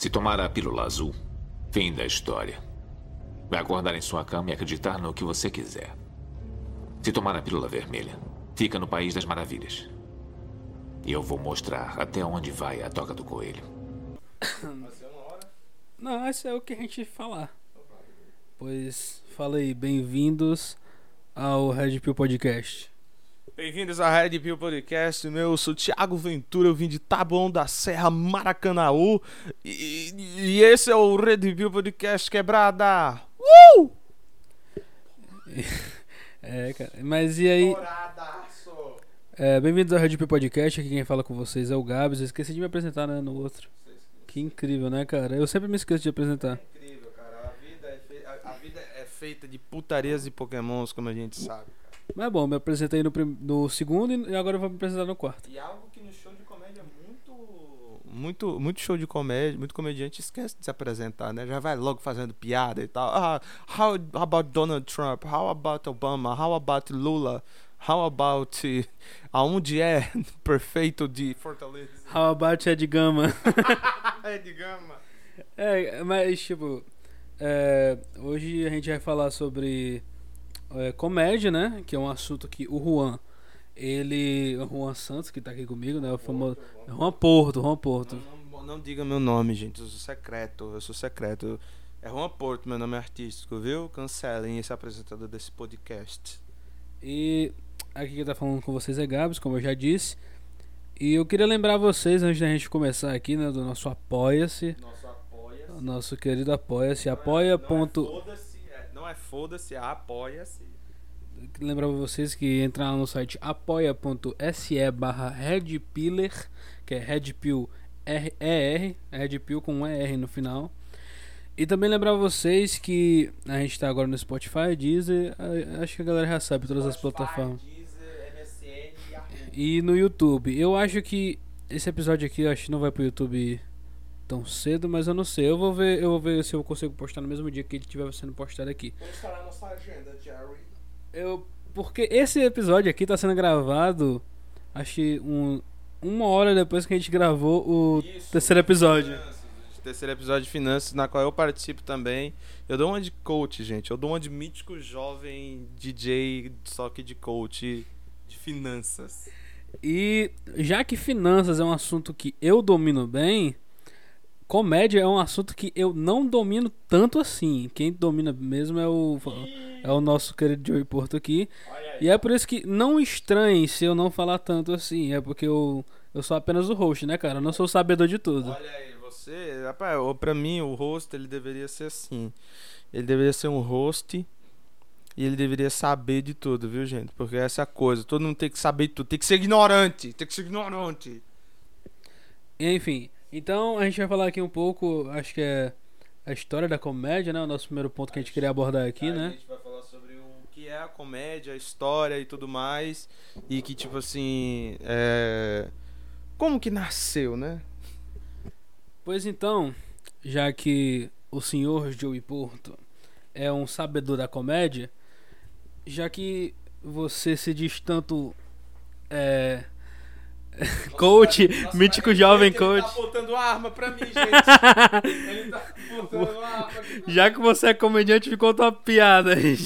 Se tomar a pílula azul, fim da história. Vai acordar em sua cama e acreditar no que você quiser. Se tomar a pílula vermelha, fica no País das Maravilhas. E eu vou mostrar até onde vai a toca do coelho. Não, esse é o que a gente falar. Pois, fala aí, bem-vindos ao Red Pill Podcast. Bem-vindos ao Red Pill Podcast. Meu, eu sou Thiago Ventura, eu vim de Taboão da Serra, Maracanaú. E, e esse é o Red Pill Podcast Quebrada. Uh! É, cara, mas e aí? É, bem-vindos ao Red Pill Podcast. Aqui quem fala com vocês é o Gabs. Eu esqueci de me apresentar, né, no outro. Que incrível, né, cara? Eu sempre me esqueço de apresentar. Incrível, cara. A vida, é fe- a vida é feita de putarias e pokémons, como a gente sabe. Mas é bom, me apresentei no, prim- no segundo e agora eu vou me apresentar no quarto. E algo que no show de comédia é muito. Muito, muito show de comédia, muito comediante esquece de se apresentar, né? Já vai logo fazendo piada e tal. Ah, how about Donald Trump? How about Obama? How about Lula? How about aonde é perfeito de Fortaleza? How about Ed Gama? É de gama. É, mas tipo, é, hoje a gente vai falar sobre é, comédia, né? Que é um assunto que o Juan, ele, o Juan Santos, que tá aqui comigo, né? O famoso Juan Porto, Juan Porto. Não, não, não diga meu nome, gente. Eu sou secreto. Eu sou secreto. É Juan Porto, meu nome é artístico, viu? Cancelem esse apresentador desse podcast. E aqui quem tá falando com vocês é Gabs, como eu já disse. E eu queria lembrar vocês, antes da gente começar aqui, né, do nosso Apoia-se, Nosso apoia. o nosso querido Apoia-se, apoia. ponto- Foda-se, é, não é foda-se, é apoia-se. lembrar vocês que entrar no site apoia.se barra redpiller, que é redpill R-E-R, redpill com um ER no final. E também lembrar vocês que a gente tá agora no Spotify, Deezer, acho que a galera já sabe todas as plataformas. Deezer, MSN e. E no YouTube. Eu acho que esse episódio aqui eu acho que não vai pro YouTube tão cedo, mas eu não sei. Eu vou ver, eu vou ver se eu consigo postar no mesmo dia que ele estiver sendo postado aqui. Estará a nossa agenda, Jerry? Eu porque esse episódio aqui tá sendo gravado acho que um, uma hora depois que a gente gravou o Isso, terceiro episódio. Finanças, Terceiro episódio de finanças, na qual eu participo também. Eu dou uma de coach, gente. Eu dou uma de mítico jovem DJ, só que de coach de finanças. E já que finanças é um assunto que eu domino bem, comédia é um assunto que eu não domino tanto assim. Quem domina mesmo é o é o nosso querido Joey Porto aqui. E é por isso que não estranhe se eu não falar tanto assim. É porque eu, eu sou apenas o host, né, cara? Eu não sou o sabedor de tudo. Olha aí, você, rapaz, pra mim o host ele deveria ser assim. Ele deveria ser um host e ele deveria saber de tudo, viu, gente? Porque essa é a coisa, todo mundo tem que saber de tudo, tem que ser ignorante, tem que ser ignorante. Enfim, então a gente vai falar aqui um pouco, acho que é a história da comédia, né? O nosso primeiro ponto que a gente queria abordar aqui, A né? gente vai falar sobre o que é a comédia, a história e tudo mais. E que, tipo assim, é... Como que nasceu, né? Pois então, já que o senhor Joey Porto é um sabedor da comédia, já que você se diz tanto é, coach, mítico jovem coach, Ele tá apontando arma pra mim, gente. ele tá apontando arma já que você é comediante, me conta uma piada aí.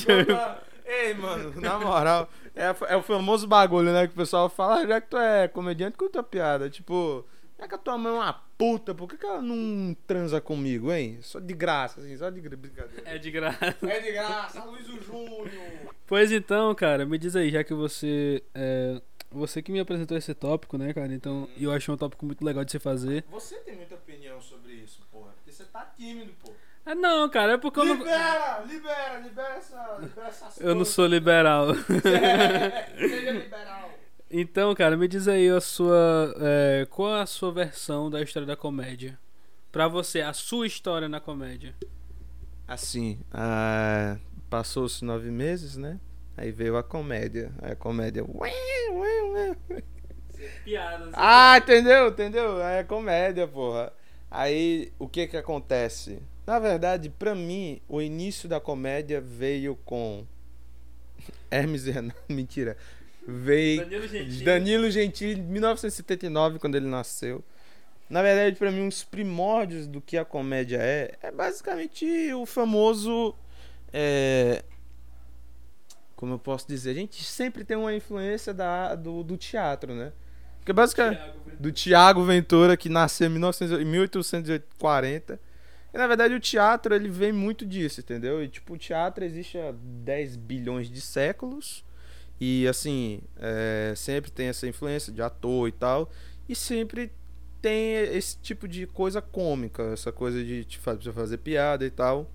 Ei, mano, na moral, é, é o famoso bagulho, né? Que o pessoal fala, "Ah, já que tu é comediante, conta piada. Tipo, já que a tua mãe é uma puta, por que, que ela não transa comigo, hein? Só de graça, assim, só de brincadeira. É de graça. É de graça, Luiz Júnior. Pois então, cara, me diz aí, já que você é, você que me apresentou esse tópico, né, cara? Então, eu acho um tópico muito legal de se fazer. Você tem muita opinião sobre isso, porra. Porque você tá tímido, pô. Ah, não, cara, é porque eu não Libera, libera, libera essa. Libera essas eu não sou liberal. Seja liberal. Então, cara, me diz aí a sua. é, qual a sua versão da história da comédia? Pra você, a sua história na comédia. Assim, ah, passou-se nove meses, né? Aí veio a comédia. Aí a comédia. Ah, entendeu? Entendeu? É comédia, porra. Aí o que que acontece? Na verdade, pra mim, o início da comédia veio com Hermes e Renato. Mentira. Veio Danilo Gentili. Danilo Gentili, 1979, quando ele nasceu. Na verdade, pra mim, os primórdios do que a comédia é, é basicamente o famoso. É, como eu posso dizer? A gente sempre tem uma influência da, do, do teatro, né? Porque basicamente. Do Tiago Ventura, que nasceu em 1900, em 1840. E na verdade o teatro ele vem muito disso, entendeu? E tipo, o teatro existe há 10 bilhões de séculos. E assim, é, sempre tem essa influência de ator e tal. E sempre tem esse tipo de coisa cômica, essa coisa de te fazer, fazer piada e tal.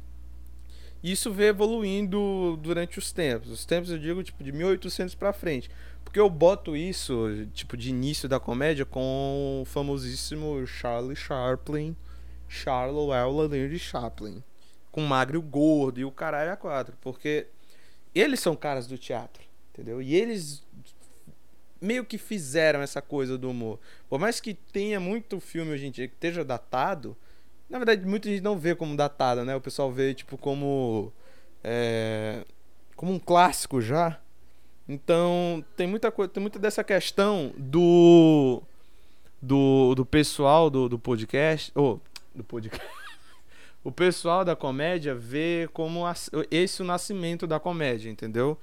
Isso vem evoluindo durante os tempos. Os tempos eu digo tipo de 1800 para frente. Porque eu boto isso, tipo, de início da comédia com o famosíssimo Charlie Chaplin, Charles Elder Chaplin, com magro gordo e o caralho a quatro. Porque eles são caras do teatro, entendeu? E eles meio que fizeram essa coisa do humor. Por mais que tenha muito filme hoje em dia que esteja datado, na verdade muita gente não vê como datado, né? O pessoal vê tipo como é, como um clássico já. Então tem muita coisa, tem muita dessa questão do do, do pessoal do, do podcast, ou oh, do podcast. o pessoal da comédia vê como esse o nascimento da comédia, entendeu?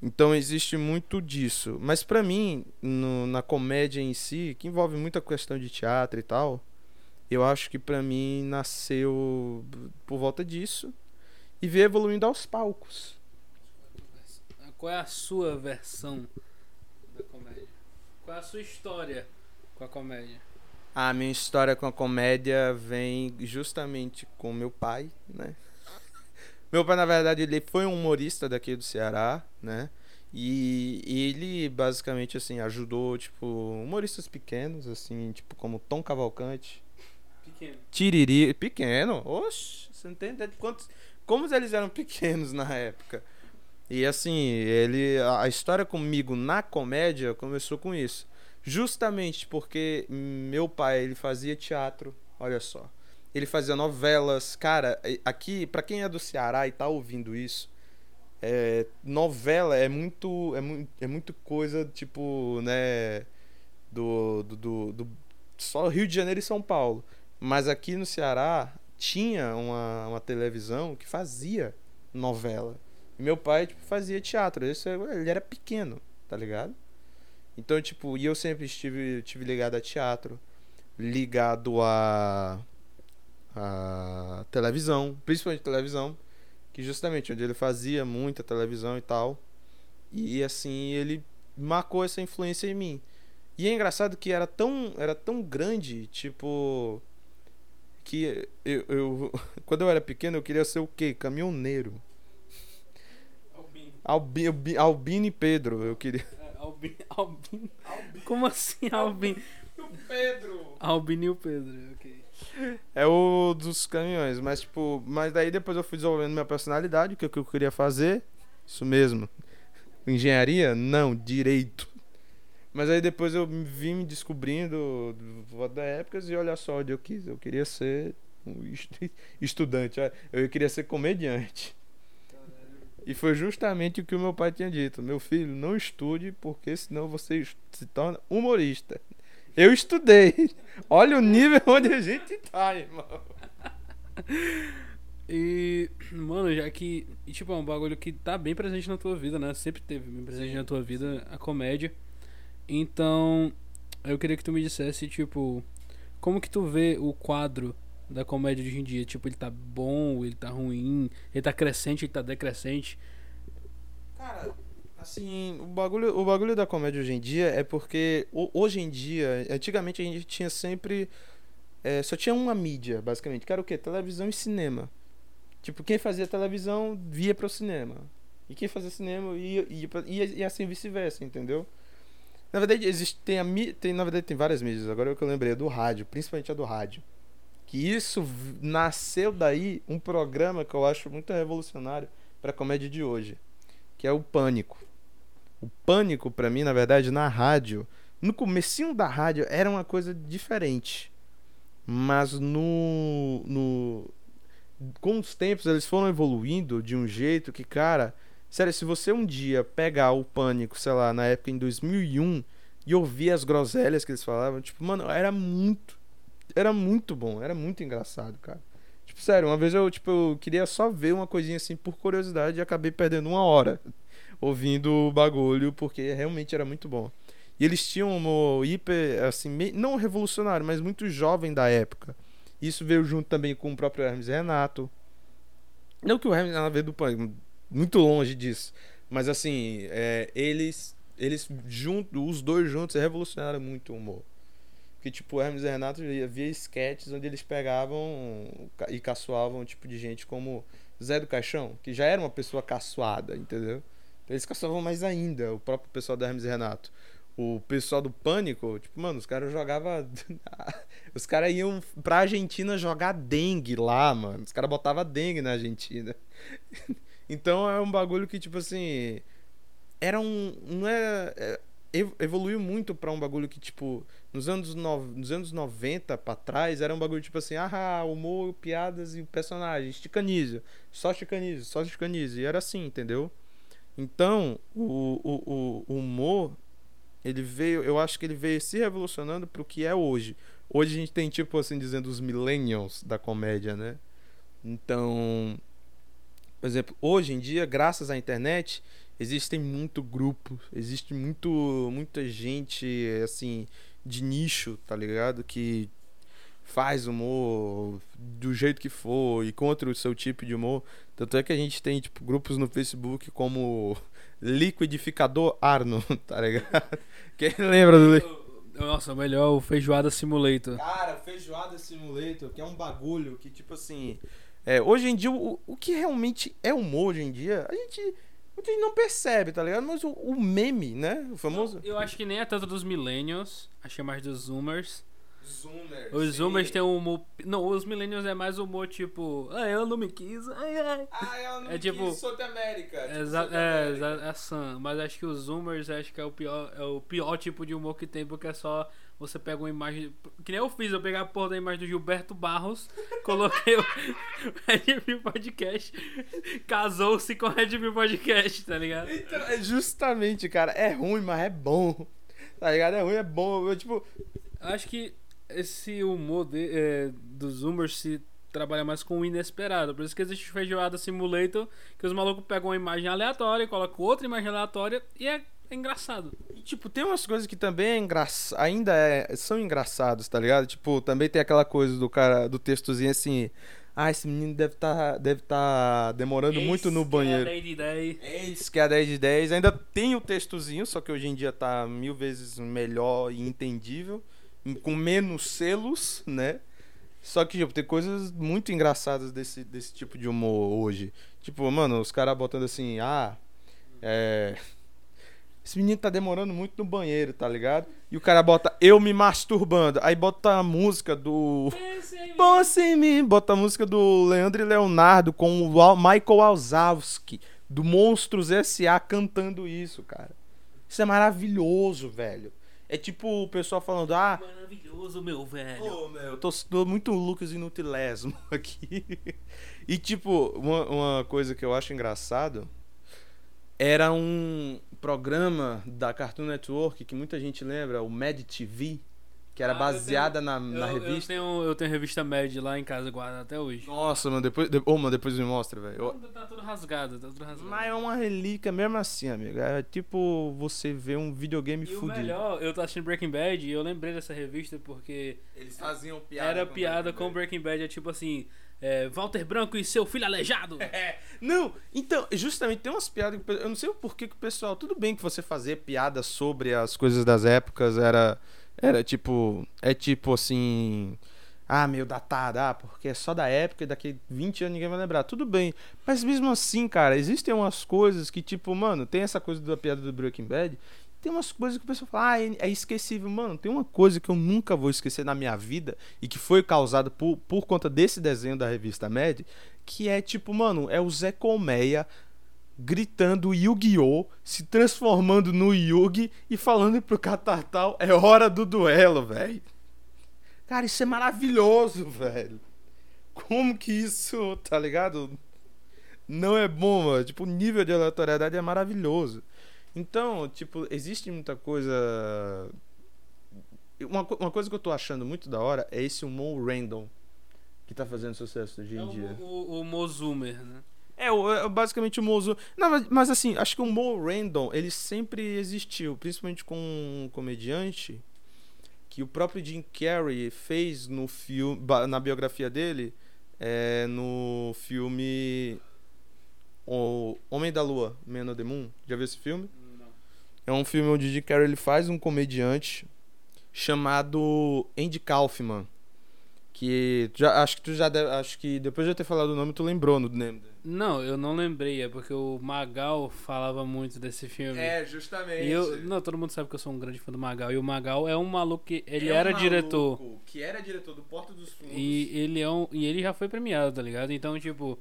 Então existe muito disso. Mas para mim, no, na comédia em si, que envolve muita questão de teatro e tal, eu acho que para mim nasceu por volta disso e veio evoluindo aos palcos. Qual é a sua versão da comédia? Qual é a sua história com a comédia? A minha história com a comédia vem justamente com meu pai, né? Meu pai, na verdade, ele foi um humorista daqui do Ceará, né? E, e ele basicamente assim ajudou tipo humoristas pequenos assim, tipo como Tom Cavalcante, Pequeno. Tiriri, pequeno. Oxe, você não tem ideia de quantos como eles eram pequenos na época. E assim, ele a história comigo na comédia começou com isso. Justamente porque meu pai, ele fazia teatro, olha só ele fazia novelas. Cara, aqui, para quem é do Ceará e tá ouvindo isso, é, novela é muito, é muito, é muito coisa, tipo, né, do, do, do, do, só Rio de Janeiro e São Paulo. Mas aqui no Ceará tinha uma, uma televisão que fazia novela. E meu pai, tipo, fazia teatro. Isso, ele era pequeno, tá ligado? Então, tipo, e eu sempre estive, estive ligado a teatro, ligado a a televisão, principalmente televisão, que justamente onde ele fazia muita televisão e tal. E assim, ele marcou essa influência em mim. E é engraçado que era tão, era tão grande, tipo que eu, eu quando eu era pequeno eu queria ser o quê? Caminhoneiro. Albino. Albi, Albino e Pedro, eu queria. É, Albino, Albino. Como assim Albino? O Pedro. Albino e o Pedro, ok. É o dos caminhões, mas tipo, mas daí depois eu fui desenvolvendo minha personalidade, o que, que eu queria fazer. Isso mesmo. Engenharia? Não, direito. Mas aí depois eu vim me descobrindo da épocas e olha só onde eu quis. Eu queria ser um estudante, eu queria ser comediante. E foi justamente o que o meu pai tinha dito: meu filho, não estude, porque senão você se torna humorista. Eu estudei. Olha o nível onde a gente tá, irmão. E, mano, já que. E, tipo, é um bagulho que tá bem presente na tua vida, né? Sempre teve bem presente na tua vida a comédia. Então, eu queria que tu me dissesse, tipo, como que tu vê o quadro da comédia de hoje em dia? Tipo, ele tá bom, ele tá ruim, ele tá crescente, ele tá decrescente? Cara, Assim, o bagulho, o bagulho da comédia hoje em dia é porque hoje em dia, antigamente a gente tinha sempre. É, só tinha uma mídia, basicamente, que era o quê? Televisão e cinema. Tipo, quem fazia televisão via pro cinema. E quem fazia cinema ia, ia, ia e assim vice-versa, entendeu? Na verdade, existe, tem, a, tem, na verdade, tem várias mídias. Agora é o que eu lembrei, é do rádio, principalmente a do rádio. Que isso nasceu daí um programa que eu acho muito revolucionário pra comédia de hoje. Que é o Pânico. O pânico para mim, na verdade, na rádio, no comecinho da rádio era uma coisa diferente. Mas no no com os tempos eles foram evoluindo de um jeito que, cara, sério, se você um dia pegar o pânico, sei lá, na época em 2001 e ouvir as groselhas que eles falavam, tipo, mano, era muito era muito bom, era muito engraçado, cara. Tipo, sério, uma vez eu, tipo, eu queria só ver uma coisinha assim por curiosidade e acabei perdendo uma hora ouvindo o bagulho, porque realmente era muito bom. E eles tinham um hiper, assim, meio, não revolucionário, mas muito jovem da época. Isso veio junto também com o próprio Hermes Renato. Não que o Hermes Renato veio do pânico, muito longe disso. Mas assim, é, eles, eles juntos, os dois juntos, revolucionaram muito o humor. Porque, tipo, Hermes e Renato havia sketches onde eles pegavam e caçoavam tipo de gente como Zé do Caixão, que já era uma pessoa caçoada, entendeu? Então eles caçoavam mais ainda, o próprio pessoal do Hermes e Renato. O pessoal do Pânico, tipo, mano, os caras jogavam. os caras iam pra Argentina jogar dengue lá, mano. Os caras botavam dengue na Argentina. então é um bagulho que, tipo assim. Era um. Não é. é evoluiu muito para um bagulho que, tipo, nos anos, no, nos anos 90 pra trás, era um bagulho tipo assim, ah, humor, piadas e personagens, chicanize, só chicanize, só chicanize. E era assim, entendeu? Então, o, o, o humor, ele veio, eu acho que ele veio se revolucionando pro que é hoje. Hoje a gente tem, tipo assim, dizendo os millennials da comédia, né? Então, por exemplo, hoje em dia, graças à internet, existem muito grupo, existe muito muita gente assim de nicho, tá ligado? Que faz humor do jeito que for e contra o seu tipo de humor. Tanto é que a gente tem tipo grupos no Facebook como Liquidificador Arno, tá ligado? Quem lembra do nossa, melhor o Feijoada Simulator. Cara, Feijoada Simulator, que é um bagulho que, tipo assim. É, hoje em dia, o, o que realmente é humor hoje em dia, a gente Muita gente não percebe, tá ligado? Mas o, o meme, né? O famoso. Eu acho que nem é tanto dos millennials, acho que é mais dos zoomers. Zoomers. Os zoomers têm um humor. Não, os millennials é mais humor tipo. Ah, ela não me quis. Ai, ai. Ah, ela não é, me tipo, quis. Sou América. Tipo, exa é, exa é, é Sam. Mas acho que os zoomers acho que é o pior, é o pior tipo de humor que tem, porque é só você pega uma imagem. Que nem eu fiz, eu peguei a porra da imagem do Gilberto Barros, coloquei o Red Pill Podcast, casou-se com o Red Pill Podcast, tá ligado? Então, é justamente, cara, é ruim, mas é bom. Tá ligado? É ruim, é bom. Eu, tipo. Acho que esse humor de, é, dos Zoomers se trabalha mais com o inesperado. Por isso que existe o Feijoada Simulator, que os malucos pegam uma imagem aleatória, colocam outra imagem aleatória e é é engraçado. E, tipo, tem umas coisas que também é engra... ainda é... são engraçados, tá ligado? Tipo, também tem aquela coisa do cara, do textozinho assim. Ah, esse menino deve tá, deve tá demorando muito no banheiro. Que é 10 de 10. Esse que é 10 de 10. Ainda tem o textozinho, só que hoje em dia tá mil vezes melhor e entendível. Com menos selos, né? Só que, tipo, tem coisas muito engraçadas desse, desse tipo de humor hoje. Tipo, mano, os caras botando assim, ah. É esse menino tá demorando muito no banheiro, tá ligado? E o cara bota eu me masturbando. Aí bota a música do. Pense em mim. Bota a música do Leandro e Leonardo com o Michael Alzowski, do Monstros S.A. cantando isso, cara. Isso é maravilhoso, velho. É tipo o pessoal falando, ah. Maravilhoso, meu velho. Oh, meu, eu tô, tô muito Lucas Inutilésimo aqui. e tipo, uma, uma coisa que eu acho engraçado era um programa da Cartoon Network que muita gente lembra, o Mad TV, que era ah, baseada tenho, na, na eu, revista. Eu tenho, eu tenho revista Mad lá em casa guardada até hoje. Nossa, mano, depois, de, oh, mano, depois me mostra, velho. Tá tudo rasgado, tá tudo rasgado. Mas é uma relíquia mesmo assim, amigo. É tipo você ver um videogame e fudido. O melhor, eu tô assistindo Breaking Bad e eu lembrei dessa revista porque. Eles faziam piada. Era com piada Breaking com Breaking Bad, é tipo assim. É, Walter Branco e seu filho aleijado. É, não, então, justamente tem umas piadas. Eu não sei o porquê que o pessoal. Tudo bem que você fazer piada sobre as coisas das épocas era. Era tipo. É tipo assim. Ah, meio datada, ah, porque é só da época e daqui 20 anos ninguém vai lembrar. Tudo bem. Mas mesmo assim, cara, existem umas coisas que, tipo, mano, tem essa coisa da piada do Breaking Bad tem umas coisas que o pessoal fala, ah, é, esquecível. Mano, tem uma coisa que eu nunca vou esquecer na minha vida e que foi causada por, por conta desse desenho da revista Mad, que é tipo, mano, é o Zé Colmeia gritando Yu-Gi-Oh! se transformando no Yugi e falando pro Catartal, é hora do duelo, velho. Cara, isso é maravilhoso, velho. Como que isso, tá ligado? Não é bom, mano. Tipo, o nível de aleatoriedade é maravilhoso. Então, tipo, existe muita coisa uma, uma coisa que eu tô achando muito da hora é esse humor random que tá fazendo sucesso hoje É em dia. o, o, o Mozumer, né? É, o- é basicamente o Mozo. Não, mas, assim, acho que o humor random, ele sempre existiu, principalmente com um comediante que o próprio Jim Carrey fez no filme, na biografia dele, é, no filme O Homem da Lua, Man of the Moon. Já viu esse filme? É um filme onde Jim Carrey ele faz um comediante chamado Andy Kaufman. Que já, acho que tu já deve, acho que depois de eu ter falado o nome, tu lembrou no nome dele. Não, eu não lembrei, é porque o Magal falava muito desse filme. É, justamente. E eu, não, todo mundo sabe que eu sou um grande fã do Magal. E o Magal é um maluco que ele É um era maluco diretor. Que era diretor do Porta dos Fundos. E ele é um, e ele já foi premiado, tá ligado? Então, tipo,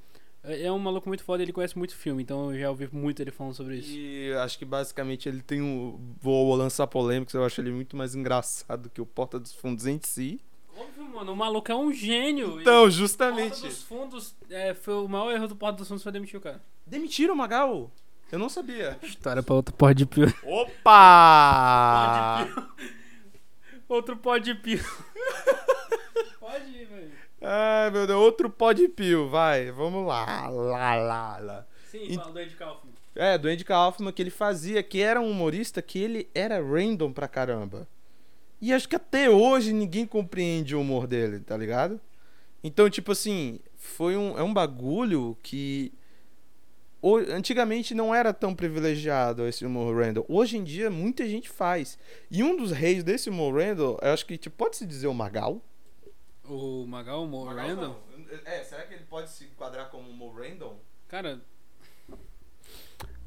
é é um maluco muito foda, ele conhece muito filme, então eu já ouvi muito ele falando sobre isso. E acho que basicamente ele tem um. Vou lançar polêmicas, eu acho ele muito mais engraçado que o Porta dos Fundos em si. Óbvio, mano, o maluco é um gênio. Então, Porta justamente. dos Fundos, é, foi o maior erro do Porta dos Fundos foi demitir o cara. Demitiram o Magal? Eu não sabia. História pra outro pode pio. Opa! Outro pode pio. pode ir, velho. Ai, meu Deus, outro pode pio, vai, vamos lá, lá, lá, lá. Sim, E- fala do Ed Kaufman. É, do Andy Kaufman que ele fazia, que era um humorista que ele era random pra caramba. E acho que até hoje ninguém compreende o humor dele, tá ligado? Então, tipo assim, foi um, é um bagulho que antigamente não era tão privilegiado esse humor random. Hoje em dia muita gente faz. E um dos reis desse humor random, eu acho que tipo, pode se dizer o Magal. O Magal, o Mo Randall? É, será que ele pode se enquadrar como humor random? Cara,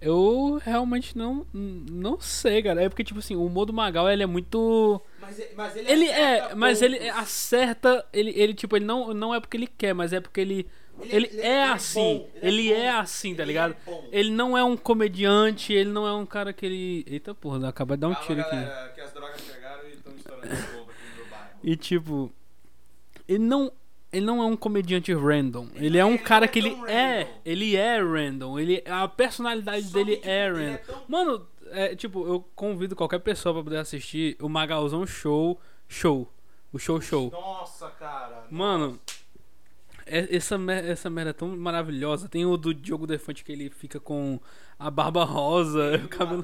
eu realmente não não sei, cara. É porque tipo assim, o humor do Magal ele é muito Mas, mas ele é, mas ele acerta, ele ele tipo, ele não não é porque ele quer, mas é porque ele ele, é assim, ele é assim, tá ligado? Ele não é um comediante, ele não é um cara que ele Eita porra, acaba de dar um tiro aqui. que as drogas chegaram e estão estourando aqui no bairro. E tipo, ele não ele não é um comediante random. Ele, é não um é- cara é que ele é, random. ele é random. Ele a personalidade Só dele é ele é random. tão- Mano, é, tipo, eu convido qualquer pessoa pra poder assistir o Magalzão Show, show, o show show. Nossa, cara. Mano, é- essa essa merda é tão maravilhosa. Tem o do Diogo Defante que ele fica com a barba rosa, o cabelo.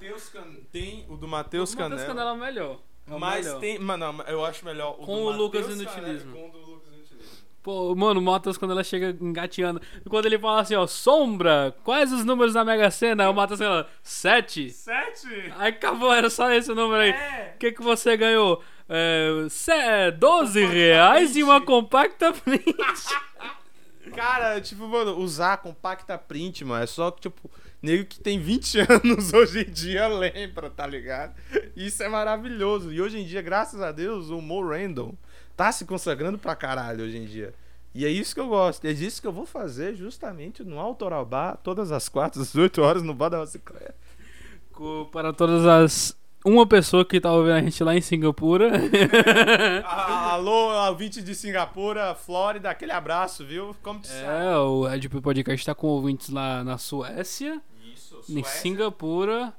Tem o do O Matheus Matheus Canela. Canela é o melhor. É Mas melhor. tem. Mano, eu acho melhor o Com do o Lucas Inutilismo. Com o do Lucas Inutilismo. Pô, mano, o Matheus, quando ela chega engateando, quando ele fala assim, ó, sombra, quais os números da Mega Sena? Aí o Matheus fala, sete. Sete? Aí acabou, era só esse o número aí. É. O que, que você ganhou? É, se- 12 reais e uma compacta print. Cara, tipo, mano, usar compacta print, mano, é só que, tipo, nego que tem 20 anos hoje em dia lembra, tá ligado? Isso é maravilhoso. E hoje em dia, graças a Deus, o humor random tá se consagrando pra caralho hoje em dia. E é isso que eu gosto. É disso que eu vou fazer justamente no Autoral Bar, todas as quartas, às 8 horas, no Bar da Bicicleta. Para todas as... Uma pessoa que tá ouvindo a gente lá em Singapura. Ah, Alô, ouvinte de Singapura, Flórida, aquele abraço, viu? Como te é, o Red Pill Podcast tá com ouvintes lá na Suécia, Isso, em Singapura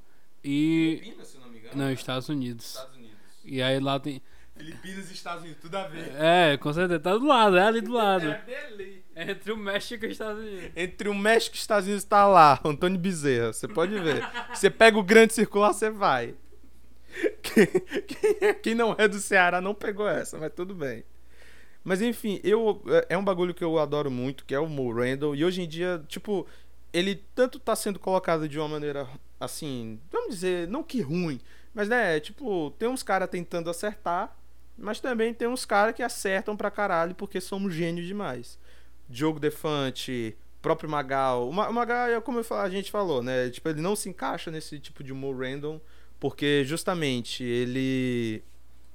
e... Filipinas, se não me engano. Não, Estados Unidos. Estados Unidos. E aí lá tem... Filipinas e Estados Unidos, tudo a ver. É, com certeza, tá do lado, é ali do lado. É beleza. É entre o México e os Estados Unidos. Entre o México e os Estados Unidos tá lá, Antônio Bezerra. Você pode ver. Você pega o grande circular, você vai. Quem, quem- quem não é do Ceará não pegou essa, mas tudo bem. Mas enfim, eu é um bagulho que eu adoro muito, que é o Mo Randall. E hoje em dia, tipo, ele tanto tá sendo colocado de uma maneira assim, vamos dizer, não que ruim, mas né, tipo, tem uns caras tentando acertar, mas também tem uns caras que acertam pra caralho porque somos gênios demais. Diogo Defante, próprio Magal. O Ma- o Magal, é como a gente falou, né? Tipo, ele não se encaixa nesse tipo de humor random, porque justamente ele.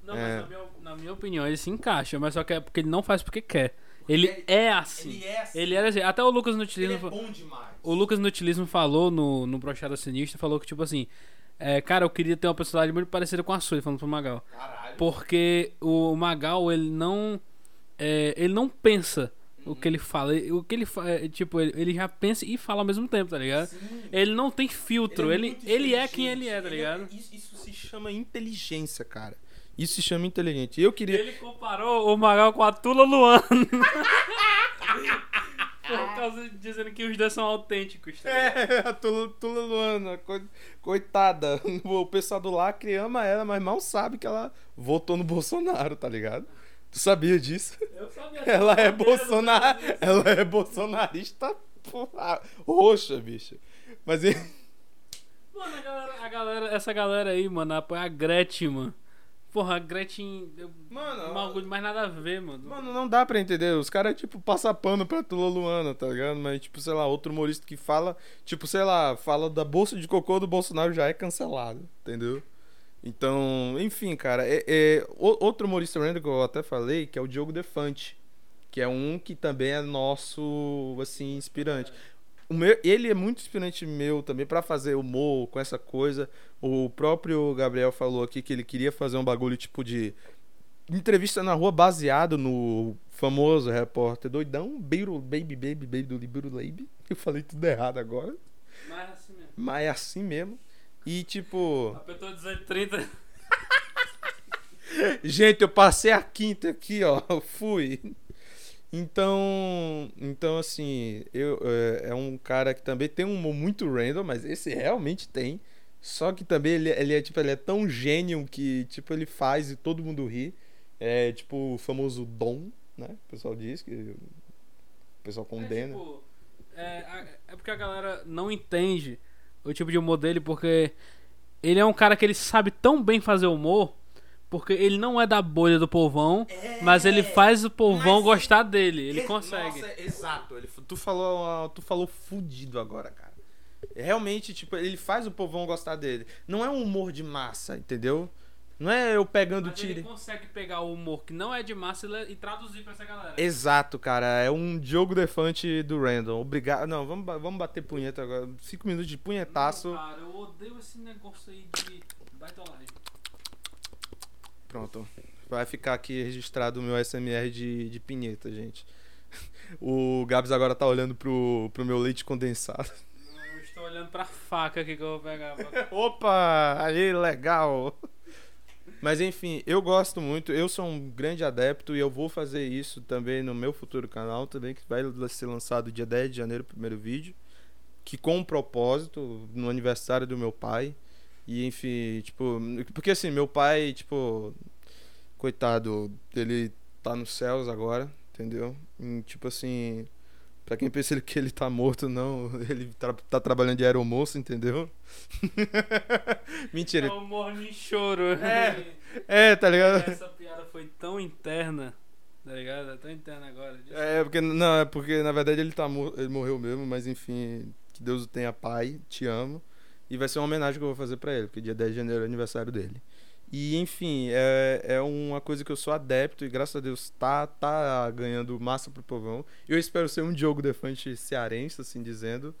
Não, É. mas na minha, na minha opinião, ele se encaixa, mas só que é porque ele não faz porque quer. Ele é assim. é assim. Ele era assim. Até o Lucas Nutilismo. fa- bom demais. O Lucas Nutilismo falou no, no Brochada Sinistra, falou que, tipo assim, é, cara, eu queria ter uma personalidade muito parecida com a sua, ele falando pro Magal. Caralho. Porque o Magal, ele não. é, ele não pensa o que ele fala. Ele- O que ele fala, tipo, ele, ele já pensa e fala ao mesmo tempo, tá ligado? Ele não tem filtro, ele, ele, é quem ele é, tá ligado? Isso, isso se chama inteligência, cara. Isso se chama inteligente. Eu queria. Ele comparou o Magal com a Tula Luana. Por causa de dizendo que os dois são autênticos. tá ligado? É, a Tula, Tula Luana, co- coitada. O pessoal do Lacre ama ela, mas mal sabe que ela votou no Bolsonaro, tá ligado? Tu sabia disso? Eu sabia. Ela é Bolsonar... Ela é bolsonarista porra, roxa, bicho. Mas e- Mano, a galera, a galera- essa galera aí, mano, apoia a Gretchen, mano. Porra, a Gretchen. Mano, um bagulho mais nada a ver, mano. Mano, não dá pra entender. Os caras, tipo, passam pano pra Tula Luana, tá ligado? Mas, tipo, sei lá, outro humorista que fala, tipo, sei lá, fala da bolsa de cocô do Bolsonaro já é cancelado, entendeu? Então, enfim, cara, é, é- outro humorista random que eu até falei, que é o Diogo Defante, que é um que também é nosso, assim, inspirante. Meu, ele é muito inspirante meu também pra fazer humor com essa coisa. O próprio Gabriel falou aqui que ele queria fazer um bagulho tipo de entrevista na rua baseado no famoso repórter doidão, Beiro, Baby Baby Baby do Libero Baby. Eu falei tudo errado agora, Mas assim mesmo. mas é assim mesmo. E tipo, Apertou 230. gente, eu passei a quinta aqui, ó, fui. Então, então assim, eu é, é um cara que também tem um humor muito random, mas esse realmente tem. Só que também ele, ele é tipo, ele é tão gênio que tipo ele faz e todo mundo ri. É tipo o famoso dom, né? O pessoal diz que o pessoal condena. É, tipo, é, é porque a galera não entende o tipo de humor dele, porque ele é um cara que ele sabe tão bem fazer humor, porque ele não é da bolha do povão, mas ele faz o povão mas- gostar dele. Ele consegue. Nossa, exato. Ele, tu falou, tu falou fudido agora, cara. Realmente, tipo, ele faz o povão gostar dele. Não é um humor de massa, entendeu? Não é eu pegando Mas ele tiro. consegue pegar o humor que não é de massa e traduzir pra essa galera. Exato, cara. É um Diogo Defante do Random. Obrigado. Não, vamos, vamos bater punheta agora. Cinco minutos de punhetaço. Não, cara, eu odeio esse negócio aí de baitolagem. Pronto. Vai ficar aqui registrado o meu SMR de, de pinheta, gente. O Gabs agora tá olhando pro, pro meu leite condensado. Estou olhando pra faca aqui que eu vou pegar. Opa! Aí, legal! Mas enfim, eu gosto muito, eu sou um grande adepto e eu vou fazer isso também no meu futuro canal, também que vai ser lançado dia 10 de janeiro, o primeiro vídeo, que com um propósito, no aniversário do meu pai. E enfim, tipo, porque assim, meu pai, tipo, coitado, ele tá nos céus agora, entendeu? E, tipo assim, pra quem pensa que ele tá morto, não, ele tra- tá trabalhando de aeromoço, entendeu? Mentira. É um morning choro. É. É, tá ligado? Essa piada foi tão interna, tá ligado? É tão interna agora. É, porque não, é porque na verdade ele tá ele morreu mesmo, mas enfim, que Deus o tenha pai, te amo. E vai ser uma homenagem que eu vou fazer pra ele, porque dia 10 de janeiro é aniversário dele. E enfim, é, é uma coisa que eu sou adepto e graças a Deus tá, tá ganhando massa pro povão. Eu espero ser um Diogo Defante cearense, assim dizendo.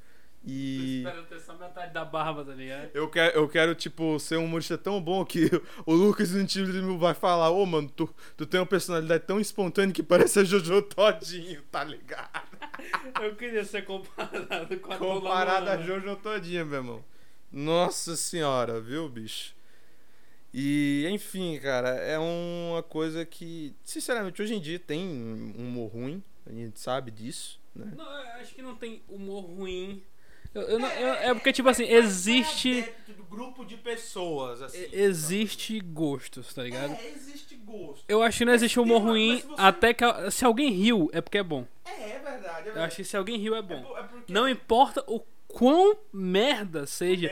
E. Espero ter só metade da barba, tá ligado? Eu quero, eu quero, tipo, ser um humorista tão bom que o Lucas Antílio vai falar, ô, mano, tu, tu tem uma personalidade tão espontânea que parece a Jojo Todinho, tá ligado? Eu queria ser comparado com a Comparado a. Jojo Todinho, meu irmão. Nossa senhora, viu, bicho? E, enfim, cara, é uma coisa que, sinceramente, hoje em dia tem um humor ruim, a gente sabe disso, né? Não, eu acho que não tem humor ruim. Eu, eu não- eu- é porque, tipo assim, existe. do grupo de pessoas, assim. Existe gostos, tá ligado? É, existe gosto. Eu acho que não existe humor ruim você- até que. Se alguém riu, é porque é bom. É, é verdade, é Eu verdade. acho que se alguém riu, é É bom. por- é porque- Não importa o quão merda seja.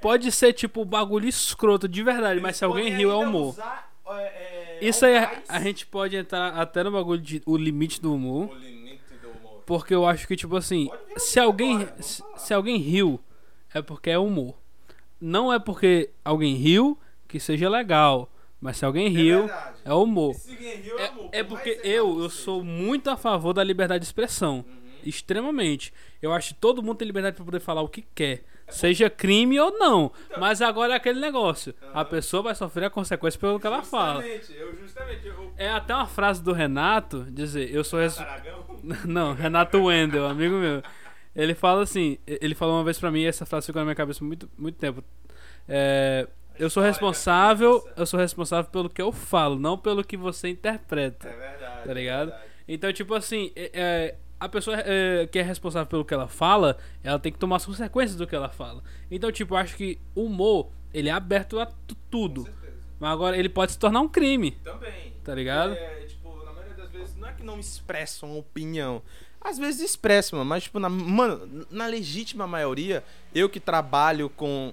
Pode ser, tipo, bagulho escroto de verdade, mas se alguém riu, é humor. usar, é, é, Isso aí, algais. a gente pode entrar até no bagulho de o limite do humor. O limite do humor. Porque eu acho que, tipo assim, se alguém, agora, se, alguém riu, é porque é humor. Não é porque alguém riu que seja legal. Mas se alguém riu, verdade. é humor. Riu, É, amor, é por porque eu, eu sou muito a favor da liberdade de expressão. Uhum. Extremamente. Eu acho que todo mundo tem liberdade pra poder falar o que quer. Seja crime ou não. Então. Mas agora é aquele negócio. A pessoa vai sofrer a consequência pelo que ela fala. Eu justamente. Eu, É até uma frase do Renato dizer, eu sou res... Não, Renato Wendel, amigo meu. Ele fala assim, ele falou uma vez pra mim, essa frase ficou na minha cabeça muito, muito tempo. É, eu sou responsável, eu sou responsável pelo que eu falo, não pelo que você interpreta. É verdade. Tá ligado? Então, tipo assim, é, é, a pessoa é, que é responsável pelo que ela fala, ela tem que tomar as consequências do que ela fala. Então, tipo, eu acho que o humor, ele é aberto a tu- tudo. Mas agora ele pode se tornar um crime, Também. tá ligado? É, tipo, na maioria das vezes, não é que não expressam uma opinião. Às vezes expressam, mano, mas, tipo, na, mano, na legítima maioria, eu que trabalho com.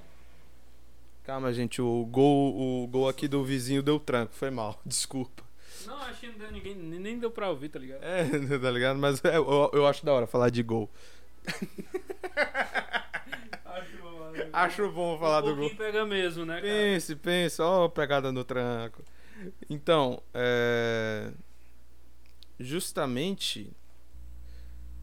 Calma, gente, o gol, o gol aqui do vizinho deu tranco, foi mal, desculpa. Não, acho que não deu ninguém, nem deu pra ouvir, tá ligado? É, tá ligado? Mas é, eu, eu acho da hora falar de gol. Acho bom falar do gol. pega mesmo, né, cara? Pense, pense, ó, pegada no tranco. Então, é... justamente